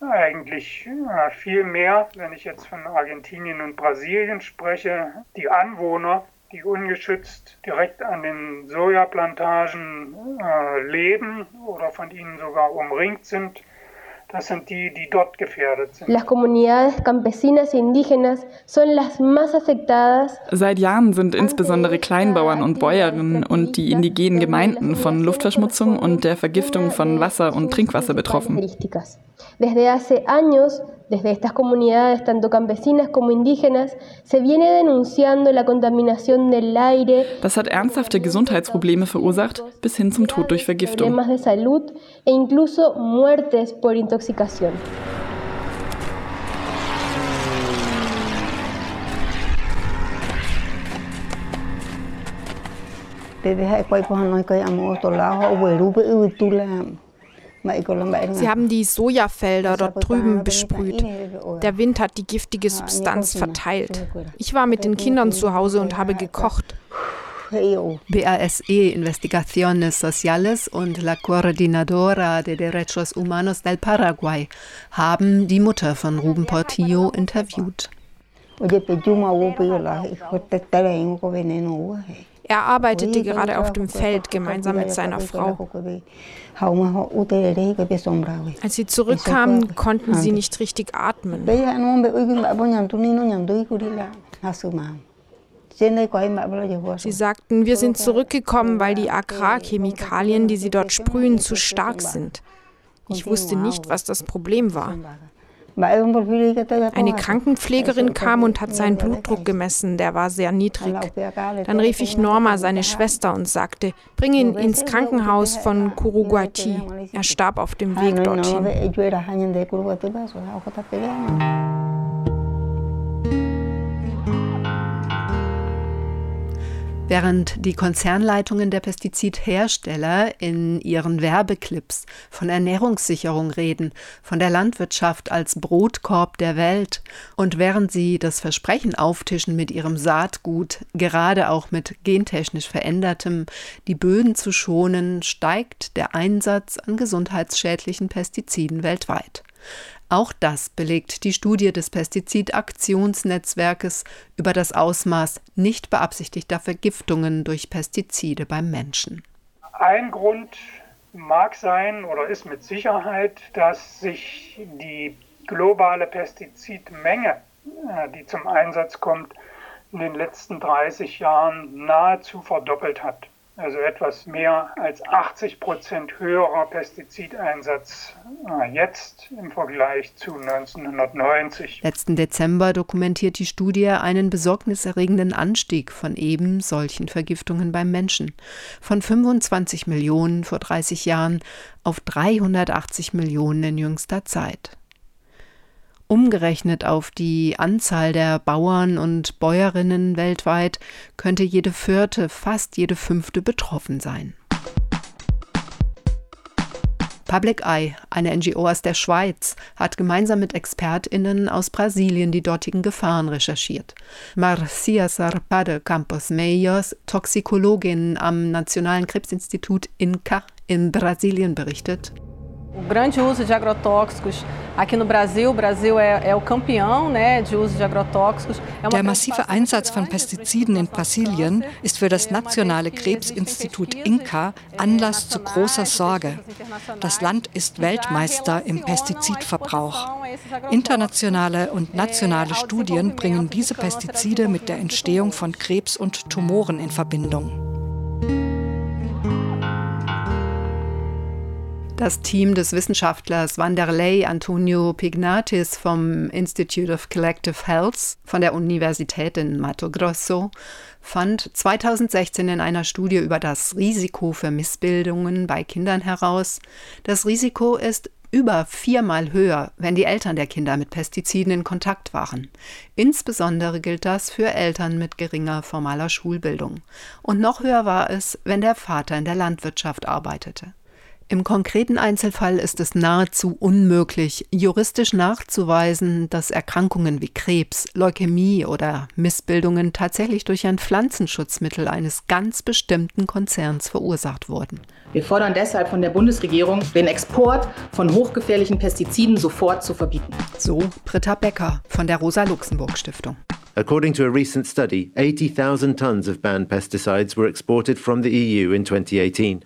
eigentlich viel mehr, wenn ich jetzt von Argentinien und Brasilien spreche, die Anwohner die ungeschützt direkt an den Sojaplantagen äh, leben oder von ihnen sogar umringt sind. Das sind die, die dort gefährdet sind. Las comunidades campesinas e indígenas son las más afectadas. Seit Jahren sind insbesondere Kleinbauern und Bäuerinnen und die indigenen Gemeinden von Luftverschmutzung und der Vergiftung von Wasser und Trinkwasser betroffen. Desde hace años, desde estas comunidades, tanto campesinas como indígenas, se viene denunciando la contaminación del aire. Das hat ernsthafte Gesundheitsprobleme verursacht, bis hin zum Tod durch Vergiftung. Problemas de salud e incluso muertes por intoxicación. Sie haben die Sojafelder dort drüben besprüht. Der Wind hat die giftige Substanz verteilt. Ich war mit den Kindern zu Hause und habe gekocht. BASE Investigaciones Sociales und la Coordinadora de Derechos Humanos del Paraguay haben die Mutter von Ruben Portillo interviewt. Er arbeitete gerade auf dem Feld gemeinsam mit seiner Frau. Als sie zurückkamen, konnten sie nicht richtig atmen. Sie sagten, wir sind zurückgekommen, weil die Agrarchemikalien, die sie dort sprühen, zu stark sind. Ich wusste nicht, was das Problem war. Eine Krankenpflegerin kam und hat seinen Blutdruck gemessen, der war sehr niedrig. Dann rief ich Norma, seine Schwester, und sagte, bring ihn ins Krankenhaus von Kuruguati. Er starb auf dem Weg dorthin. Während die Konzernleitungen der Pestizidhersteller in ihren Werbeclips von Ernährungssicherung reden, von der Landwirtschaft als Brotkorb der Welt und während sie das Versprechen auftischen, mit ihrem Saatgut, gerade auch mit gentechnisch verändertem, die Böden zu schonen, steigt der Einsatz an gesundheitsschädlichen Pestiziden weltweit. Auch das belegt die Studie des Pestizidaktionsnetzwerkes über das Ausmaß nicht beabsichtigter Vergiftungen durch Pestizide beim Menschen. Ein Grund mag sein oder ist mit Sicherheit, dass sich die globale Pestizidmenge, äh, die zum Einsatz kommt, in den letzten 30 Jahren nahezu verdoppelt hat also etwas mehr als 80 Prozent höherer Pestizideinsatz äh, jetzt im Vergleich zu 1990. Letzten Dezember dokumentiert die Studie einen besorgniserregenden Anstieg von eben solchen Vergiftungen beim Menschen. Von 25 Millionen vor 30 Jahren auf 380 Millionen in jüngster Zeit. Umgerechnet auf die Anzahl der Bauern und Bäuerinnen weltweit könnte jede vierte, fast jede fünfte betroffen sein. Public Eye, eine NGO aus der Schweiz, hat gemeinsam mit ExpertInnen aus Brasilien die dortigen Gefahren recherchiert. Marcia Sarpade Campos Meios, Toxikologin am Nationalen Krebsinstitut INCA in Brasilien, berichtet. O grande uso de agrotóxicos aqui no Brasil, o Brasil é, é o campeão né, de uso de agrotóxicos. Der massive Einsatz von Pestiziden in Brasilien ist für das Nationale Krebsinstitut INCA Anlass zu großer Sorge. Das Land ist Weltmeister im Pestizidverbrauch. Internationale und nationale Studien bringen diese Pestizide mit der Entstehung von Krebs und Tumoren in Verbindung. Das Team des Wissenschaftlers Wanderlei Antonio Pignatis vom Institute of Collective Health von der Universität in Mato Grosso fand 2016 in einer Studie über das Risiko für Missbildungen bei Kindern heraus, das Risiko ist über viermal höher, wenn die Eltern der Kinder mit Pestiziden in Kontakt waren. Insbesondere gilt das für Eltern mit geringer formaler Schulbildung. Und noch höher war es, wenn der Vater in der Landwirtschaft arbeitete. Im konkreten Einzelfall ist es nahezu unmöglich, juristisch nachzuweisen, dass Erkrankungen wie Krebs, Leukämie oder Missbildungen tatsächlich durch ein Pflanzenschutzmittel eines ganz bestimmten Konzerns verursacht wurden. Wir fordern deshalb von der Bundesregierung, den Export von hochgefährlichen Pestiziden sofort zu verbieten. So Britta Becker von der Rosa-Luxemburg-Stiftung. According to a recent study, 80,000 tons of banned pesticides were exported from the EU in 2018.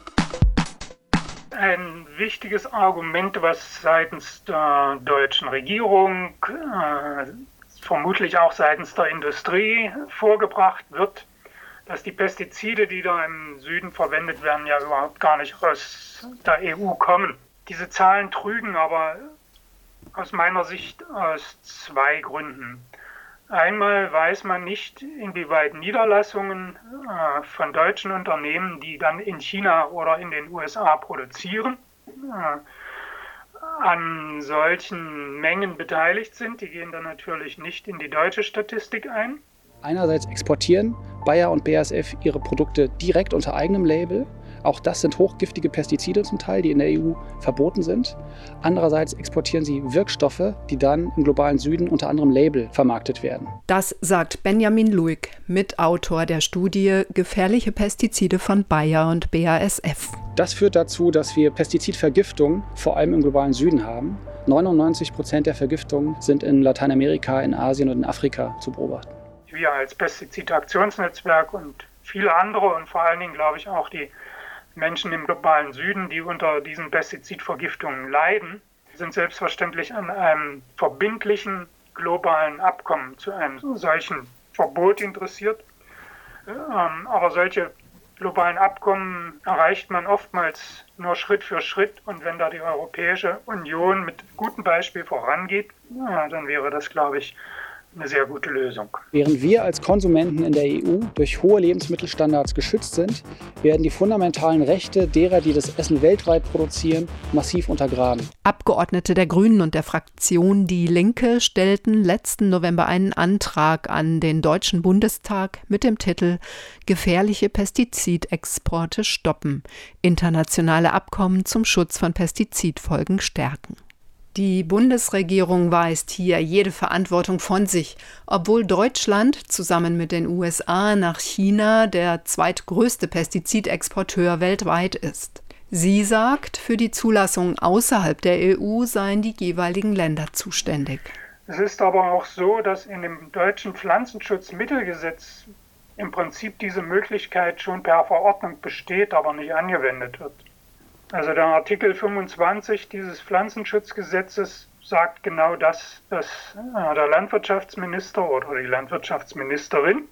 Ein wichtiges Argument, was seitens der deutschen Regierung, äh, vermutlich auch seitens der Industrie vorgebracht wird, dass die Pestizide, die da im Süden verwendet werden, ja überhaupt gar nicht aus der EU kommen. Diese Zahlen trügen aber aus meiner Sicht aus zwei Gründen. Einmal weiß man nicht, inwieweit Niederlassungen äh, von deutschen Unternehmen, die dann in China oder in den USA produzieren, äh, an solchen Mengen beteiligt sind. Die gehen dann natürlich nicht in die deutsche Statistik ein. Einerseits exportieren Bayer und BASF ihre Produkte direkt unter eigenem Label auch das sind hochgiftige Pestizide zum Teil, die in der EU verboten sind. Andererseits exportieren sie Wirkstoffe, die dann im globalen Süden unter anderem Label vermarktet werden. Das sagt Benjamin Luig, Mitautor der Studie Gefährliche Pestizide von Bayer und BASF. Das führt dazu, dass wir Pestizidvergiftung vor allem im globalen Süden haben. 99 Prozent der Vergiftungen sind in Lateinamerika, in Asien und in Afrika zu beobachten. Wir als Pestizidaktionsnetzwerk und viele andere und vor allen Dingen, glaube ich, auch die Menschen im globalen Süden, die unter diesen Pestizidvergiftungen leiden, sind selbstverständlich an einem verbindlichen globalen Abkommen zu einem solchen Verbot interessiert. Ähm, aber solche globalen Abkommen erreicht man oftmals nur Schritt für Schritt. Und wenn da die Europäische Union mit gutem Beispiel vorangeht, dann wäre das, glaube ich, eine sehr gute Lösung. Während wir als Konsumenten in der EU durch hohe Lebensmittelstandards geschützt sind, werden die fundamentalen Rechte derer, die das Essen weltweit produzieren, massiv untergraben. Abgeordnete der Grünen und der Fraktion Die Linke stellten letzten November einen Antrag an den Deutschen Bundestag mit dem Titel Gefährliche Pestizidexporte stoppen. Internationale Abkommen zum Schutz von Pestizidfolgen stärken. Die Bundesregierung weist hier jede Verantwortung von sich, obwohl Deutschland zusammen mit den USA nach China der zweitgrößte Pestizidexporteur weltweit ist. Sie sagt, für die Zulassung außerhalb der EU seien die jeweiligen Länder zuständig. Es ist aber auch so, dass in dem deutschen Pflanzenschutzmittelgesetz im Prinzip diese Möglichkeit schon per Verordnung besteht, aber nicht angewendet wird. Also der Artikel 25 dieses Pflanzenschutzgesetzes sagt genau das, dass äh, der Landwirtschaftsminister oder die Landwirtschaftsministerin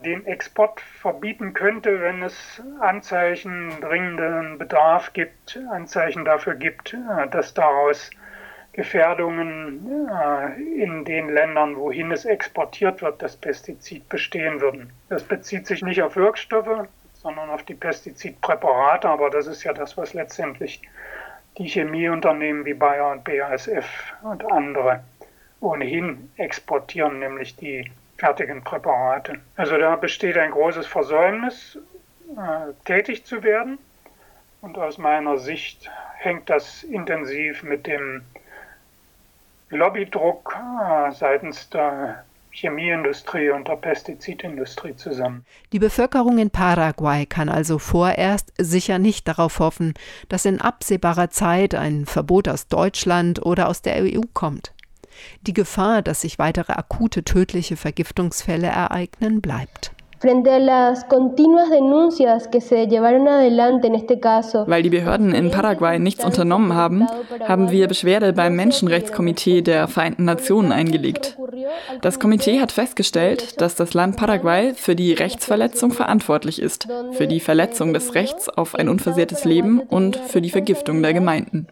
den Export verbieten könnte, wenn es Anzeichen dringenden Bedarf gibt, Anzeichen dafür gibt, äh, dass daraus Gefährdungen äh, in den Ländern, wohin es exportiert wird, das Pestizid bestehen würden. Das bezieht sich nicht auf Wirkstoffe, sondern auf die Pestizidpräparate. Aber das ist ja das, was letztendlich die Chemieunternehmen wie Bayer und BASF und andere ohnehin exportieren, nämlich die fertigen Präparate. Also da besteht ein großes Versäumnis, äh, tätig zu werden. Und aus meiner Sicht hängt das intensiv mit dem Lobbydruck äh, seitens der Chemieindustrie und der Pestizidindustrie zusammen. Die Bevölkerung in Paraguay kann also vorerst sicher nicht darauf hoffen, dass in absehbarer Zeit ein Verbot aus Deutschland oder aus der EU kommt. Die Gefahr, dass sich weitere akute tödliche Vergiftungsfälle ereignen, bleibt. Frente a las continuas denuncias que se llevaron adelante en este caso. Weil die Behörden in Paraguay nichts unternommen haben, haben wir Beschwerde beim Menschenrechtskomitee der Vereinten Nationen eingelegt. Das Komitee hat festgestellt, dass das Land Paraguay für die Rechtsverletzung verantwortlich ist, für die Verletzung des Rechts auf ein unversehrtes Leben und für die Vergiftung der Gemeinden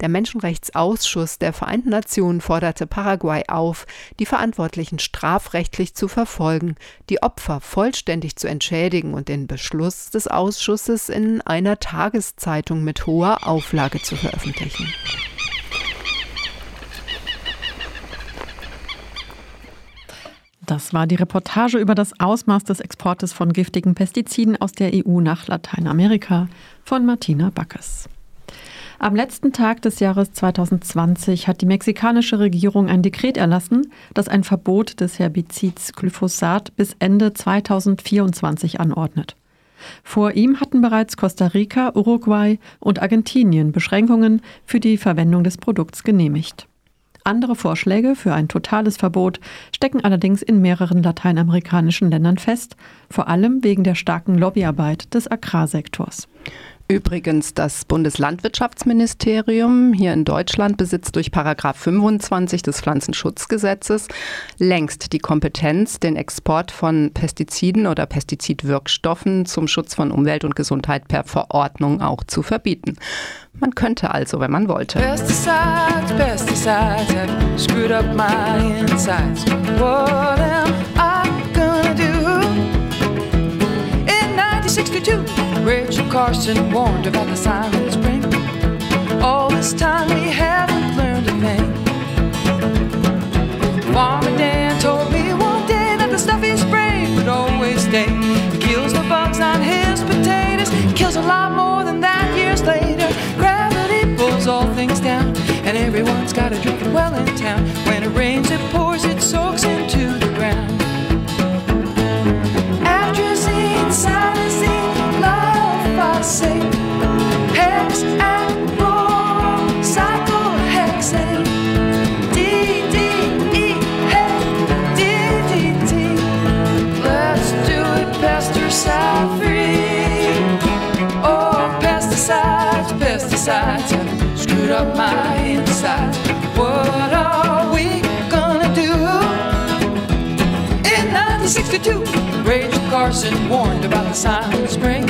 Der Menschenrechtsausschuss der Vereinten Nationen forderte Paraguay auf, die Verantwortlichen strafrechtlich zu verfolgen, die Opfer vollständig zu entschädigen und den Beschluss des Ausschusses in einer Tageszeitung mit hoher Auflage zu veröffentlichen. Das war die Reportage über das Ausmaß des Exportes von giftigen Pestiziden aus der EU nach Lateinamerika von Martina Backes. Am letzten Tag des Jahres 2020 hat die mexikanische Regierung ein Dekret erlassen, das ein Verbot des Herbizids Glyphosat bis Ende 2024 anordnet. Vor ihm hatten bereits Costa Rica, Uruguay und Argentinien Beschränkungen für die Verwendung des Produkts genehmigt. Andere Vorschläge für ein totales Verbot stecken allerdings in mehreren lateinamerikanischen Ländern fest, vor allem wegen der starken Lobbyarbeit des Agrarsektors. Übrigens, das Bundeslandwirtschaftsministerium hier in Deutschland besitzt durch Paragraph 25 des Pflanzenschutzgesetzes längst die Kompetenz, den Export von Pestiziden oder Pestizidwirkstoffen zum Schutz von Umwelt und Gesundheit per Verordnung auch zu verbieten. Man könnte also, wenn man wollte. Pesticides, pesticides Carson warned about the silent spring. All this time we haven't learned a thing. Farmer Dan told me one day that the stuff he sprayed would always stay. It kills the bugs on his potatoes, kills a lot more than that years later. Gravity pulls all things down, and everyone's got a drinking well in town. When it rains, it pours, it hex and do it pesticide. Oh, pesticides, pesticides screwed up my. What are we gonna do? In 1962, Rachel Carson warned about the silent spring.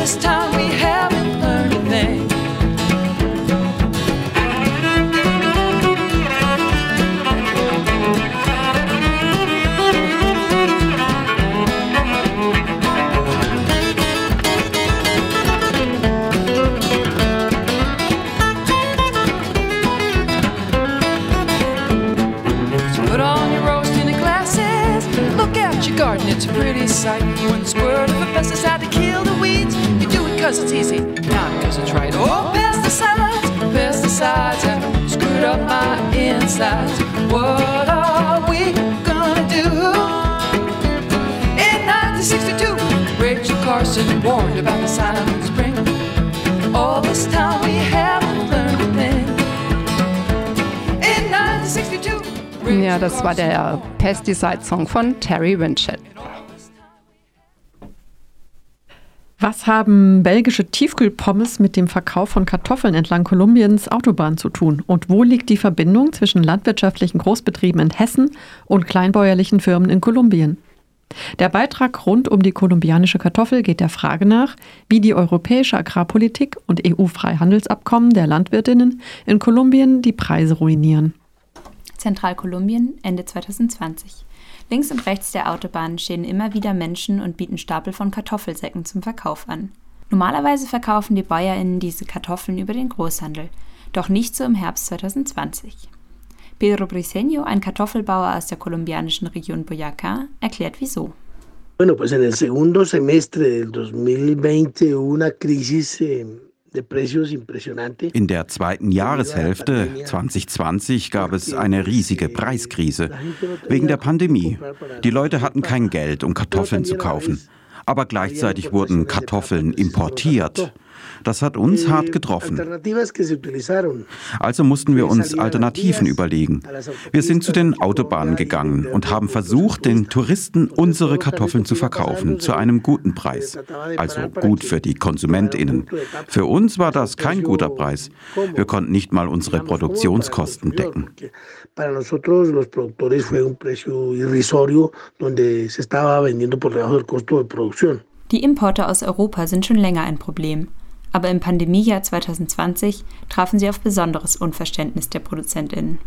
All this time we haven't learned a thing. So put on your rose-tinted glasses. Look at your garden, it's a pretty sight. One squirt of a pesticide to kill the weeds. You do it cause it's easy, not cause it's right. Oh, pesticides, pesticides have screwed up my insides. What are we gonna do? In 1962, Rachel Carson warned about the silent spring. All this time we haven't learned a thing. In 1962. Ja, das war der Pesticide-Song von Terry Winchell. Was haben belgische Tiefkühlpommes mit dem Verkauf von Kartoffeln entlang Kolumbiens Autobahn zu tun? Und wo liegt die Verbindung zwischen landwirtschaftlichen Großbetrieben in Hessen und kleinbäuerlichen Firmen in Kolumbien? Der Beitrag rund um die kolumbianische Kartoffel geht der Frage nach, wie die europäische Agrarpolitik und EU-Freihandelsabkommen der Landwirtinnen in Kolumbien die Preise ruinieren. Zentralkolumbien, Ende 2020. Links und rechts der Autobahn stehen immer wieder Menschen und bieten Stapel von Kartoffelsäcken zum Verkauf an. Normalerweise verkaufen die BäuerInnen diese Kartoffeln über den Großhandel, doch nicht so im Herbst 2020. Pedro Briceño, ein Kartoffelbauer aus der kolumbianischen Region Boyacá, erklärt wieso. Bueno, pues en el segundo semestre del 2020 hubo una crisis eh, in der zweiten Jahreshälfte 2020 gab es eine riesige Preiskrise wegen der Pandemie. Die Leute hatten kein Geld, um Kartoffeln zu kaufen. Aber gleichzeitig wurden Kartoffeln importiert. Das hat uns hart getroffen. Also mussten wir uns Alternativen überlegen. Wir sind zu den Autobahnen gegangen und haben versucht, den Touristen unsere Kartoffeln zu verkaufen zu einem guten Preis. Also gut für die Konsumentinnen. Für uns war das kein guter Preis. Wir konnten nicht mal unsere Produktionskosten decken. Para nosotros los productores fue un precio irrisorio donde se estaba vendiendo por debajo del costo de producción. Die Importe aus Europa sind schon länger ein Problem. Aber im Pandemiejahr 2020 trafen sie auf besonderes Unverständnis der ProduzentInnen.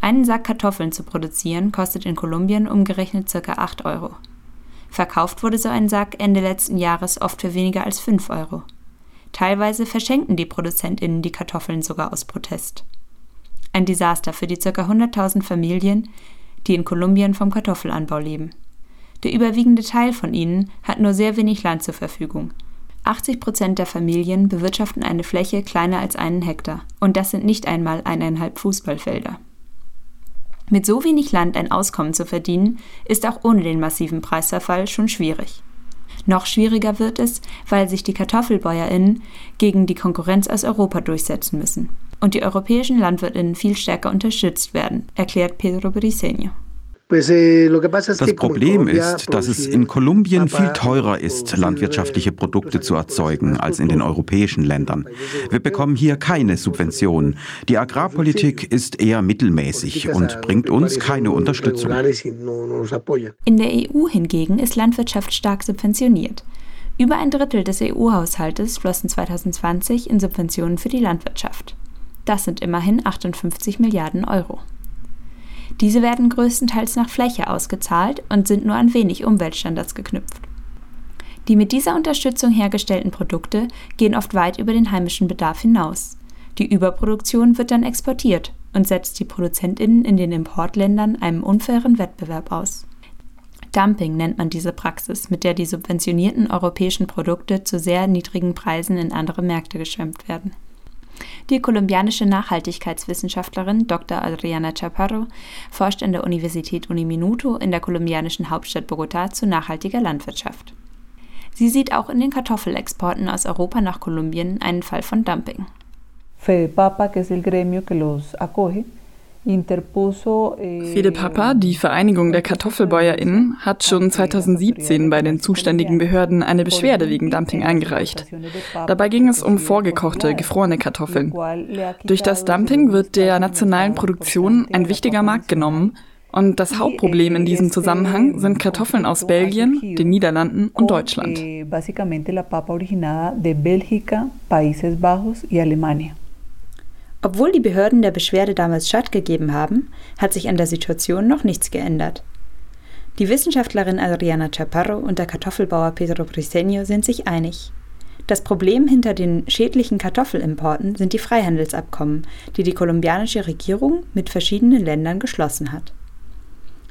Einen Sack Kartoffeln zu produzieren kostet in Kolumbien umgerechnet ca. 8 Euro. Verkauft wurde so ein Sack Ende letzten Jahres oft für weniger als 5 Euro. Teilweise verschenken die ProduzentInnen die Kartoffeln sogar aus Protest. Ein Desaster für die ca. 100.000 Familien, die in Kolumbien vom Kartoffelanbau leben. Der überwiegende Teil von ihnen hat nur sehr wenig Land zur Verfügung. 80 Prozent der Familien bewirtschaften eine Fläche kleiner als einen Hektar. Und das sind nicht einmal eineinhalb Fußballfelder. Mit so wenig Land ein Auskommen zu verdienen, ist auch ohne den massiven Preisverfall schon schwierig. Noch schwieriger wird es, weil sich die Kartoffelbäuerinnen gegen die Konkurrenz aus Europa durchsetzen müssen und die europäischen Landwirtinnen viel stärker unterstützt werden, erklärt Pedro Briceño. Eh, das Problem ist, dass es in Kolumbien viel teurer ist, landwirtschaftliche Produkte zu erzeugen, als in den europäischen Ländern. Wir bekommen hier keine Subventionen. Die Agrarpolitik ist eher mittelmäßig und bringt uns keine Unterstützung. In der EU hingegen ist Landwirtschaft stark subventioniert. Über ein Drittel des EU-Haushaltes flossen 2020 in Subventionen für die Landwirtschaft. Das sind immerhin 58 Milliarden Euro. Diese werden größtenteils nach Fläche ausgezahlt und sind nur an wenig Umweltstandards geknüpft. Die mit dieser Unterstützung hergestellten Produkte gehen oft weit über den heimischen Bedarf hinaus. Die Überproduktion wird dann exportiert und setzt die Produzentinnen in den Importländern einem unfairen Wettbewerb aus. Dumping nennt man diese Praxis, mit der die subventionierten europäischen Produkte zu sehr niedrigen Preisen in andere Märkte geschwemmt werden. Die kolumbianische Nachhaltigkeitswissenschaftlerin Dr. Adriana Chaparro forscht an der Universität Uniminuto in der kolumbianischen Hauptstadt Bogotá zu nachhaltiger Landwirtschaft. Sie sieht auch in den Kartoffelexporten aus Europa nach Kolumbien einen Fall von Dumping. FEDEPAPA, que es el gremio que los acoge, Fede Papa, die Vereinigung der KartoffelbäuerInnen, hat schon 2017 bei den zuständigen Behörden eine Beschwerde wegen Dumping eingereicht. Dabei ging es um vorgekochte, gefrorene Kartoffeln. Durch das Dumping wird der nationalen Produktion ein wichtiger Markt genommen und das Hauptproblem in diesem Zusammenhang sind Kartoffeln aus Belgien, den Niederlanden und Deutschland. Obwohl die Behörden der Beschwerde damals stattgegeben haben, hat sich an der Situation noch nichts geändert. Die Wissenschaftlerin Adriana Chaparro und der Kartoffelbauer Pedro Briceño sind sich einig. Das Problem hinter den schädlichen Kartoffelimporten sind die Freihandelsabkommen, die die kolumbianische Regierung mit verschiedenen Ländern geschlossen hat.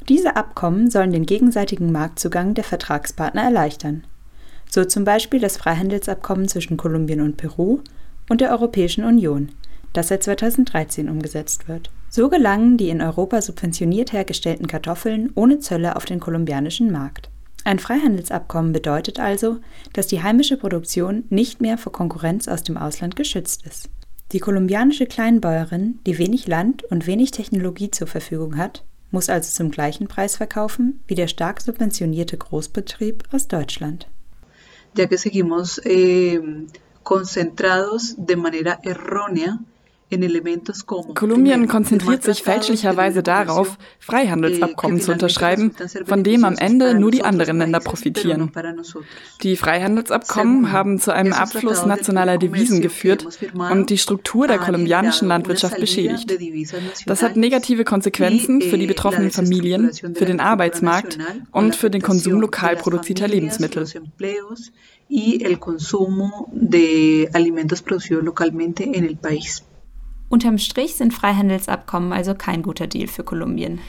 Diese Abkommen sollen den gegenseitigen Marktzugang der Vertragspartner erleichtern. So zum Beispiel das Freihandelsabkommen zwischen Kolumbien und Peru und der Europäischen Union, das seit 2013 umgesetzt wird. So gelangen die in Europa subventioniert hergestellten Kartoffeln ohne Zölle auf den kolumbianischen Markt. Ein Freihandelsabkommen bedeutet also, dass die heimische Produktion nicht mehr vor Konkurrenz aus dem Ausland geschützt ist. Die kolumbianische Kleinbäuerin, die wenig Land und wenig Technologie zur Verfügung hat, muss also zum gleichen Preis verkaufen wie der stark subventionierte Großbetrieb aus Deutschland. Ya que seguimos eh, concentrados de manera errónea Kolumbien konzentriert sich fälschlicherweise darauf, Freihandelsabkommen zu unterschreiben, von dem am Ende nur die anderen Länder profitieren. Die Freihandelsabkommen haben zu einem Abfluss nationaler Devisen geführt und die Struktur der kolumbianischen Landwirtschaft beschädigt. Das hat negative Konsequenzen für die betroffenen Familien, für den Arbeitsmarkt und für den Konsum lokal produzierter Lebensmittel. y el consumo de alimentos producidos localmente en el país. Unterm Strich sind Freihandelsabkommen also kein guter Deal für Kolumbien.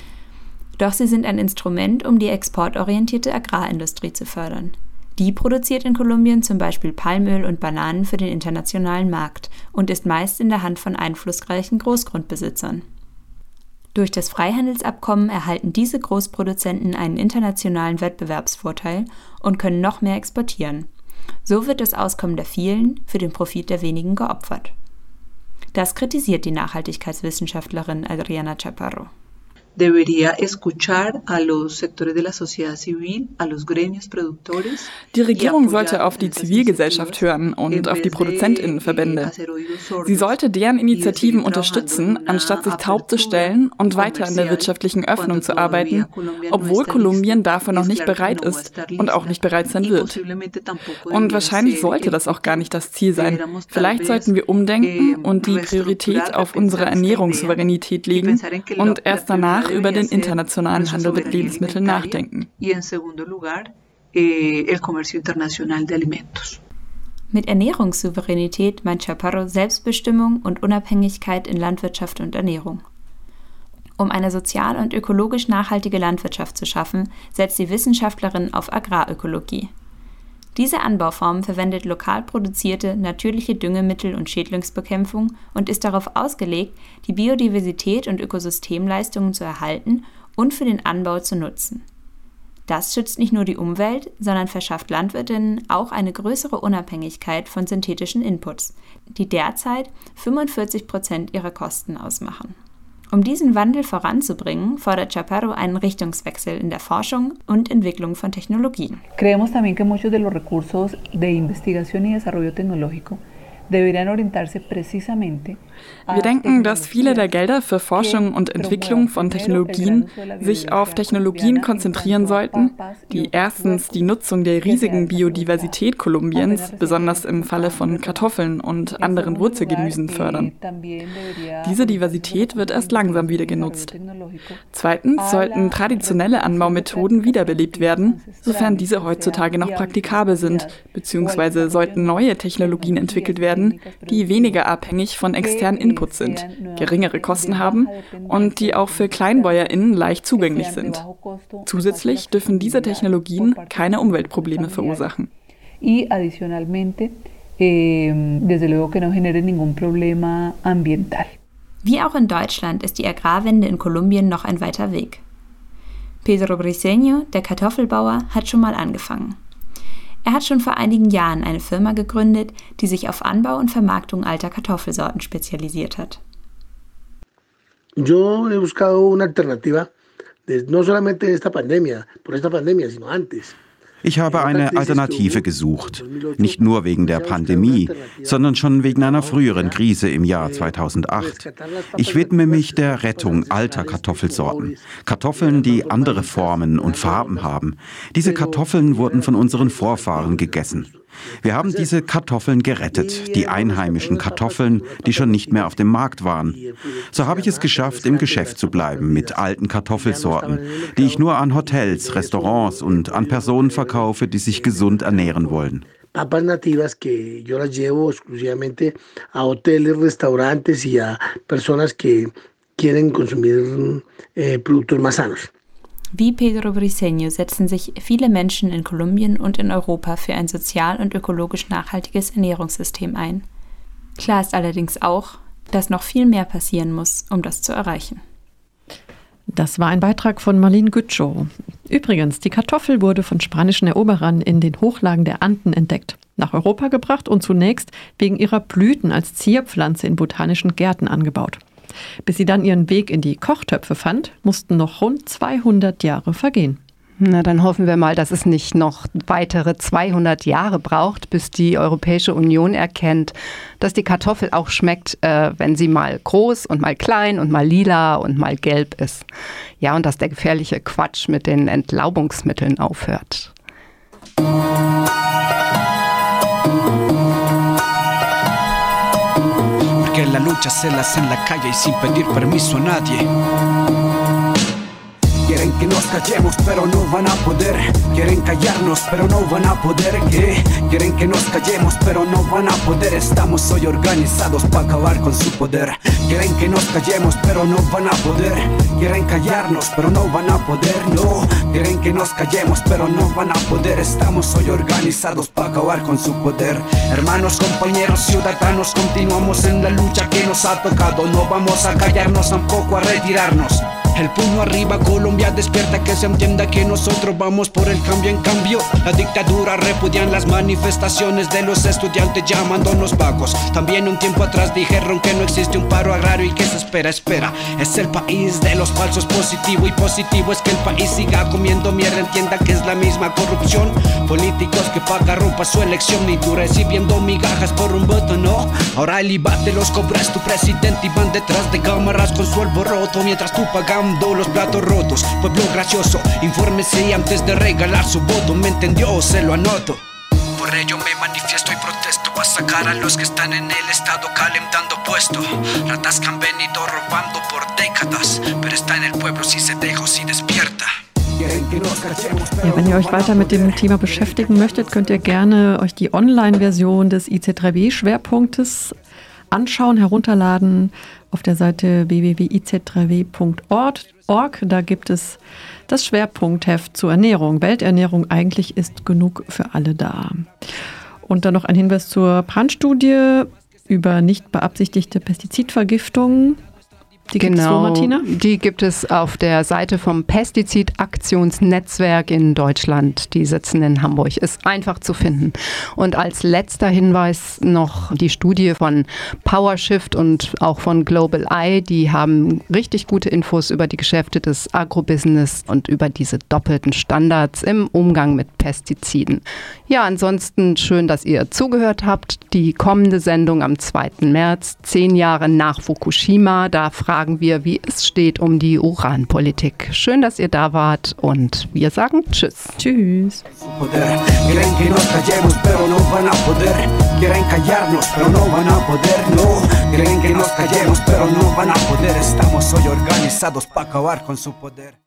Doch sie sind ein Instrument, um die exportorientierte Agrarindustrie zu fördern. Die produziert in Kolumbien zum Beispiel Palmöl und Bananen für den internationalen Markt und ist meist in der Hand von einflussreichen Großgrundbesitzern. Durch das Freihandelsabkommen erhalten diese Großproduzenten einen internationalen Wettbewerbsvorteil und können noch mehr exportieren. So wird das Auskommen der vielen für den Profit der wenigen geopfert. Das kritisiert die Nachhaltigkeitswissenschaftlerin Adriana Chaparro. Debería escuchar a los sectores de la sociedad civil, a los gremios productores. Die Regierung sollte auf die Zivilgesellschaft hören und auf die Produzentinnenverbände. Sie sollte deren Initiativen unterstützen, anstatt sich taub zu stellen und weiter an der wirtschaftlichen Öffnung zu arbeiten, obwohl Kolumbien dafür noch nicht bereit ist und auch nicht bereit sein wird. Und wahrscheinlich sollte das auch gar nicht das Ziel sein. Vielleicht sollten wir umdenken und die Priorität auf unsere Ernährungssouveränität legen und erst danach danach über den internationalen Handel mit Lebensmitteln nachdenken. Eh, mit Ernährungssouveränität meint Chaparro Selbstbestimmung und Unabhängigkeit in Landwirtschaft und Ernährung. Um eine sozial und ökologisch nachhaltige Landwirtschaft zu schaffen, setzt die Wissenschaftlerin auf Agrarökologie. Diese Anbauform verwendet lokal produzierte natürliche Düngemittel und Schädlingsbekämpfung und ist darauf ausgelegt, die Biodiversität und Ökosystemleistungen zu erhalten und für den Anbau zu nutzen. Das schützt nicht nur die Umwelt, sondern verschafft Landwirtinnen auch eine größere Unabhängigkeit von synthetischen Inputs, die derzeit 45 Prozent ihrer Kosten ausmachen. Um diesen Wandel voranzubringen, fordert Chaparro einen Richtungswechsel in der Forschung und Entwicklung von Technologien. Creemos también que muchos de los recursos de investigación y desarrollo tecnológico Wir denken, dass viele der Gelder für Forschung und Entwicklung von Technologien sich auf Technologien konzentrieren sollten, die erstens die Nutzung der riesigen Biodiversität Kolumbiens, besonders im Falle von Kartoffeln und anderen Wurzelgemüsen, fördern. Diese Diversität wird erst langsam wieder genutzt. Zweitens sollten traditionelle Anbaumethoden wiederbelebt werden, sofern diese heutzutage noch praktikabel sind, beziehungsweise sollten neue Technologien entwickelt werden, die weniger abhängig von externen Inputs sind, geringere Kosten haben und die auch für KleinbäuerInnen leicht zugänglich sind. Zusätzlich dürfen diese Technologien keine Umweltprobleme verursachen. Wie auch in Deutschland ist die Agrarwende in Kolumbien noch ein weiter Weg. Pedro Briceño, der Kartoffelbauer, hat schon mal angefangen. Er hat schon vor einigen Jahren eine Firma gegründet, die sich auf Anbau und Vermarktung alter Kartoffelsorten spezialisiert hat. Yo he buscado una alternativa, no solamente esta pandemia, por esta pandemia, sino antes. Ich habe eine Alternative gesucht, nicht nur wegen der Pandemie, sondern schon wegen einer früheren Krise im Jahr 2008. Ich widme mich der Rettung alter Kartoffelsorten, Kartoffeln, die andere Formen und Farben haben. Diese Kartoffeln wurden von unseren Vorfahren gegessen. Wir haben diese Kartoffeln gerettet, die einheimischen Kartoffeln, die schon nicht mehr auf dem Markt waren. So habe ich es geschafft, im Geschäft zu bleiben mit alten Kartoffelsorten, die ich nur an Hotels, Restaurants und an Personen verkaufe, die sich gesund ernähren wollen. Papas nativas que yo las llevo exclusivamente a hoteles, restaurantes y a personas que quieren consumir eh, productos más sanos. Wie Pedro Briceño setzen sich viele Menschen in Kolumbien und in Europa für ein sozial und ökologisch nachhaltiges Ernährungssystem ein. Klar ist allerdings auch, dass noch viel mehr passieren muss, um das zu erreichen. Das war ein Beitrag von Marlene Gütschow. Übrigens, die Kartoffel wurde von spanischen Eroberern in den Hochlagen der Anden entdeckt, nach Europa gebracht und zunächst wegen ihrer Blüten als Zierpflanze in botanischen Gärten angebaut. Bis sie dann ihren Weg in die Kochtöpfe fand, mussten noch rund 200 Jahre vergehen. Na, dann hoffen wir mal, dass es nicht noch weitere 200 Jahre braucht, bis die Europäische Union erkennt, dass die Kartoffel auch schmeckt, äh, wenn sie mal groß und mal klein und mal lila und mal gelb ist. Ja, und dass der gefährliche Quatsch mit den Entlaubungsmitteln aufhört. La lucha se la hace en la calle y sin pedir permiso a nadie. Que nos callemos, pero no van a poder. Quieren callarnos, pero no van a poder. ¿Qué? Quieren que nos callemos, pero no van a poder. Estamos hoy organizados para acabar con su poder. Quieren que nos callemos, pero no van a poder. Quieren callarnos, pero no van a poder. No. Quieren que nos callemos, pero no van a poder. Estamos hoy organizados para acabar con su poder. Hermanos, compañeros, ciudadanos, continuamos en la lucha que nos ha tocado. No vamos a callarnos, tampoco a retirarnos. El puño arriba, Colombia despierta que se entienda que nosotros vamos por el cambio en cambio. La dictadura repudian las manifestaciones de los estudiantes llamándonos vagos. También un tiempo atrás dijeron que no existe un paro agrario y que se espera, espera. Es el país de los falsos positivo y positivo es que el país siga comiendo mierda, entienda que es la misma corrupción. Políticos que pagan ropa su elección y tú recibiendo migajas por un voto, no. Ahora el IVA te los cobras tu presidente y van detrás de cámaras con su alboroto mientras tú pagando los platos rotos. Pueblo gracioso, infórmese antes de regalar su voto. ¿Me entendió? Se lo anoto. Por ello me manifiesto y protesto a sacar a los que están en el estado calentando puesto. Ratas que han venido robando por décadas, pero está en el pueblo si se deja o si despierta. Ja, wenn ihr euch weiter mit dem Thema beschäftigen möchtet, könnt ihr gerne euch die Online-Version des IC3W-Schwerpunktes anschauen, herunterladen auf der Seite www.iz3w.org. Da gibt es das Schwerpunktheft zur Ernährung. Welternährung eigentlich ist genug für alle da. Und dann noch ein Hinweis zur Brandstudie über nicht beabsichtigte Pestizidvergiftungen. Die gibt genau, es wo, Martina? Die gibt es auf der Seite vom Pestizidaktionsnetzwerk in Deutschland. Die sitzen in Hamburg. Ist einfach zu finden. Und als letzter Hinweis noch die Studie von PowerShift und auch von Global Eye. Die haben richtig gute Infos über die Geschäfte des Agrobusiness und über diese doppelten Standards im Umgang mit Pestiziden. Ja, ansonsten schön, dass ihr zugehört habt. Die kommende Sendung am 2. März, zehn Jahre nach Fukushima. Da fragen wir, wie es steht um die Uranpolitik. Schön, dass ihr da wart und wir sagen Tschüss. Tschüss. Quieren que nos callemos, pero no van a poder. Estamos hoy organizados para acabar con su poder.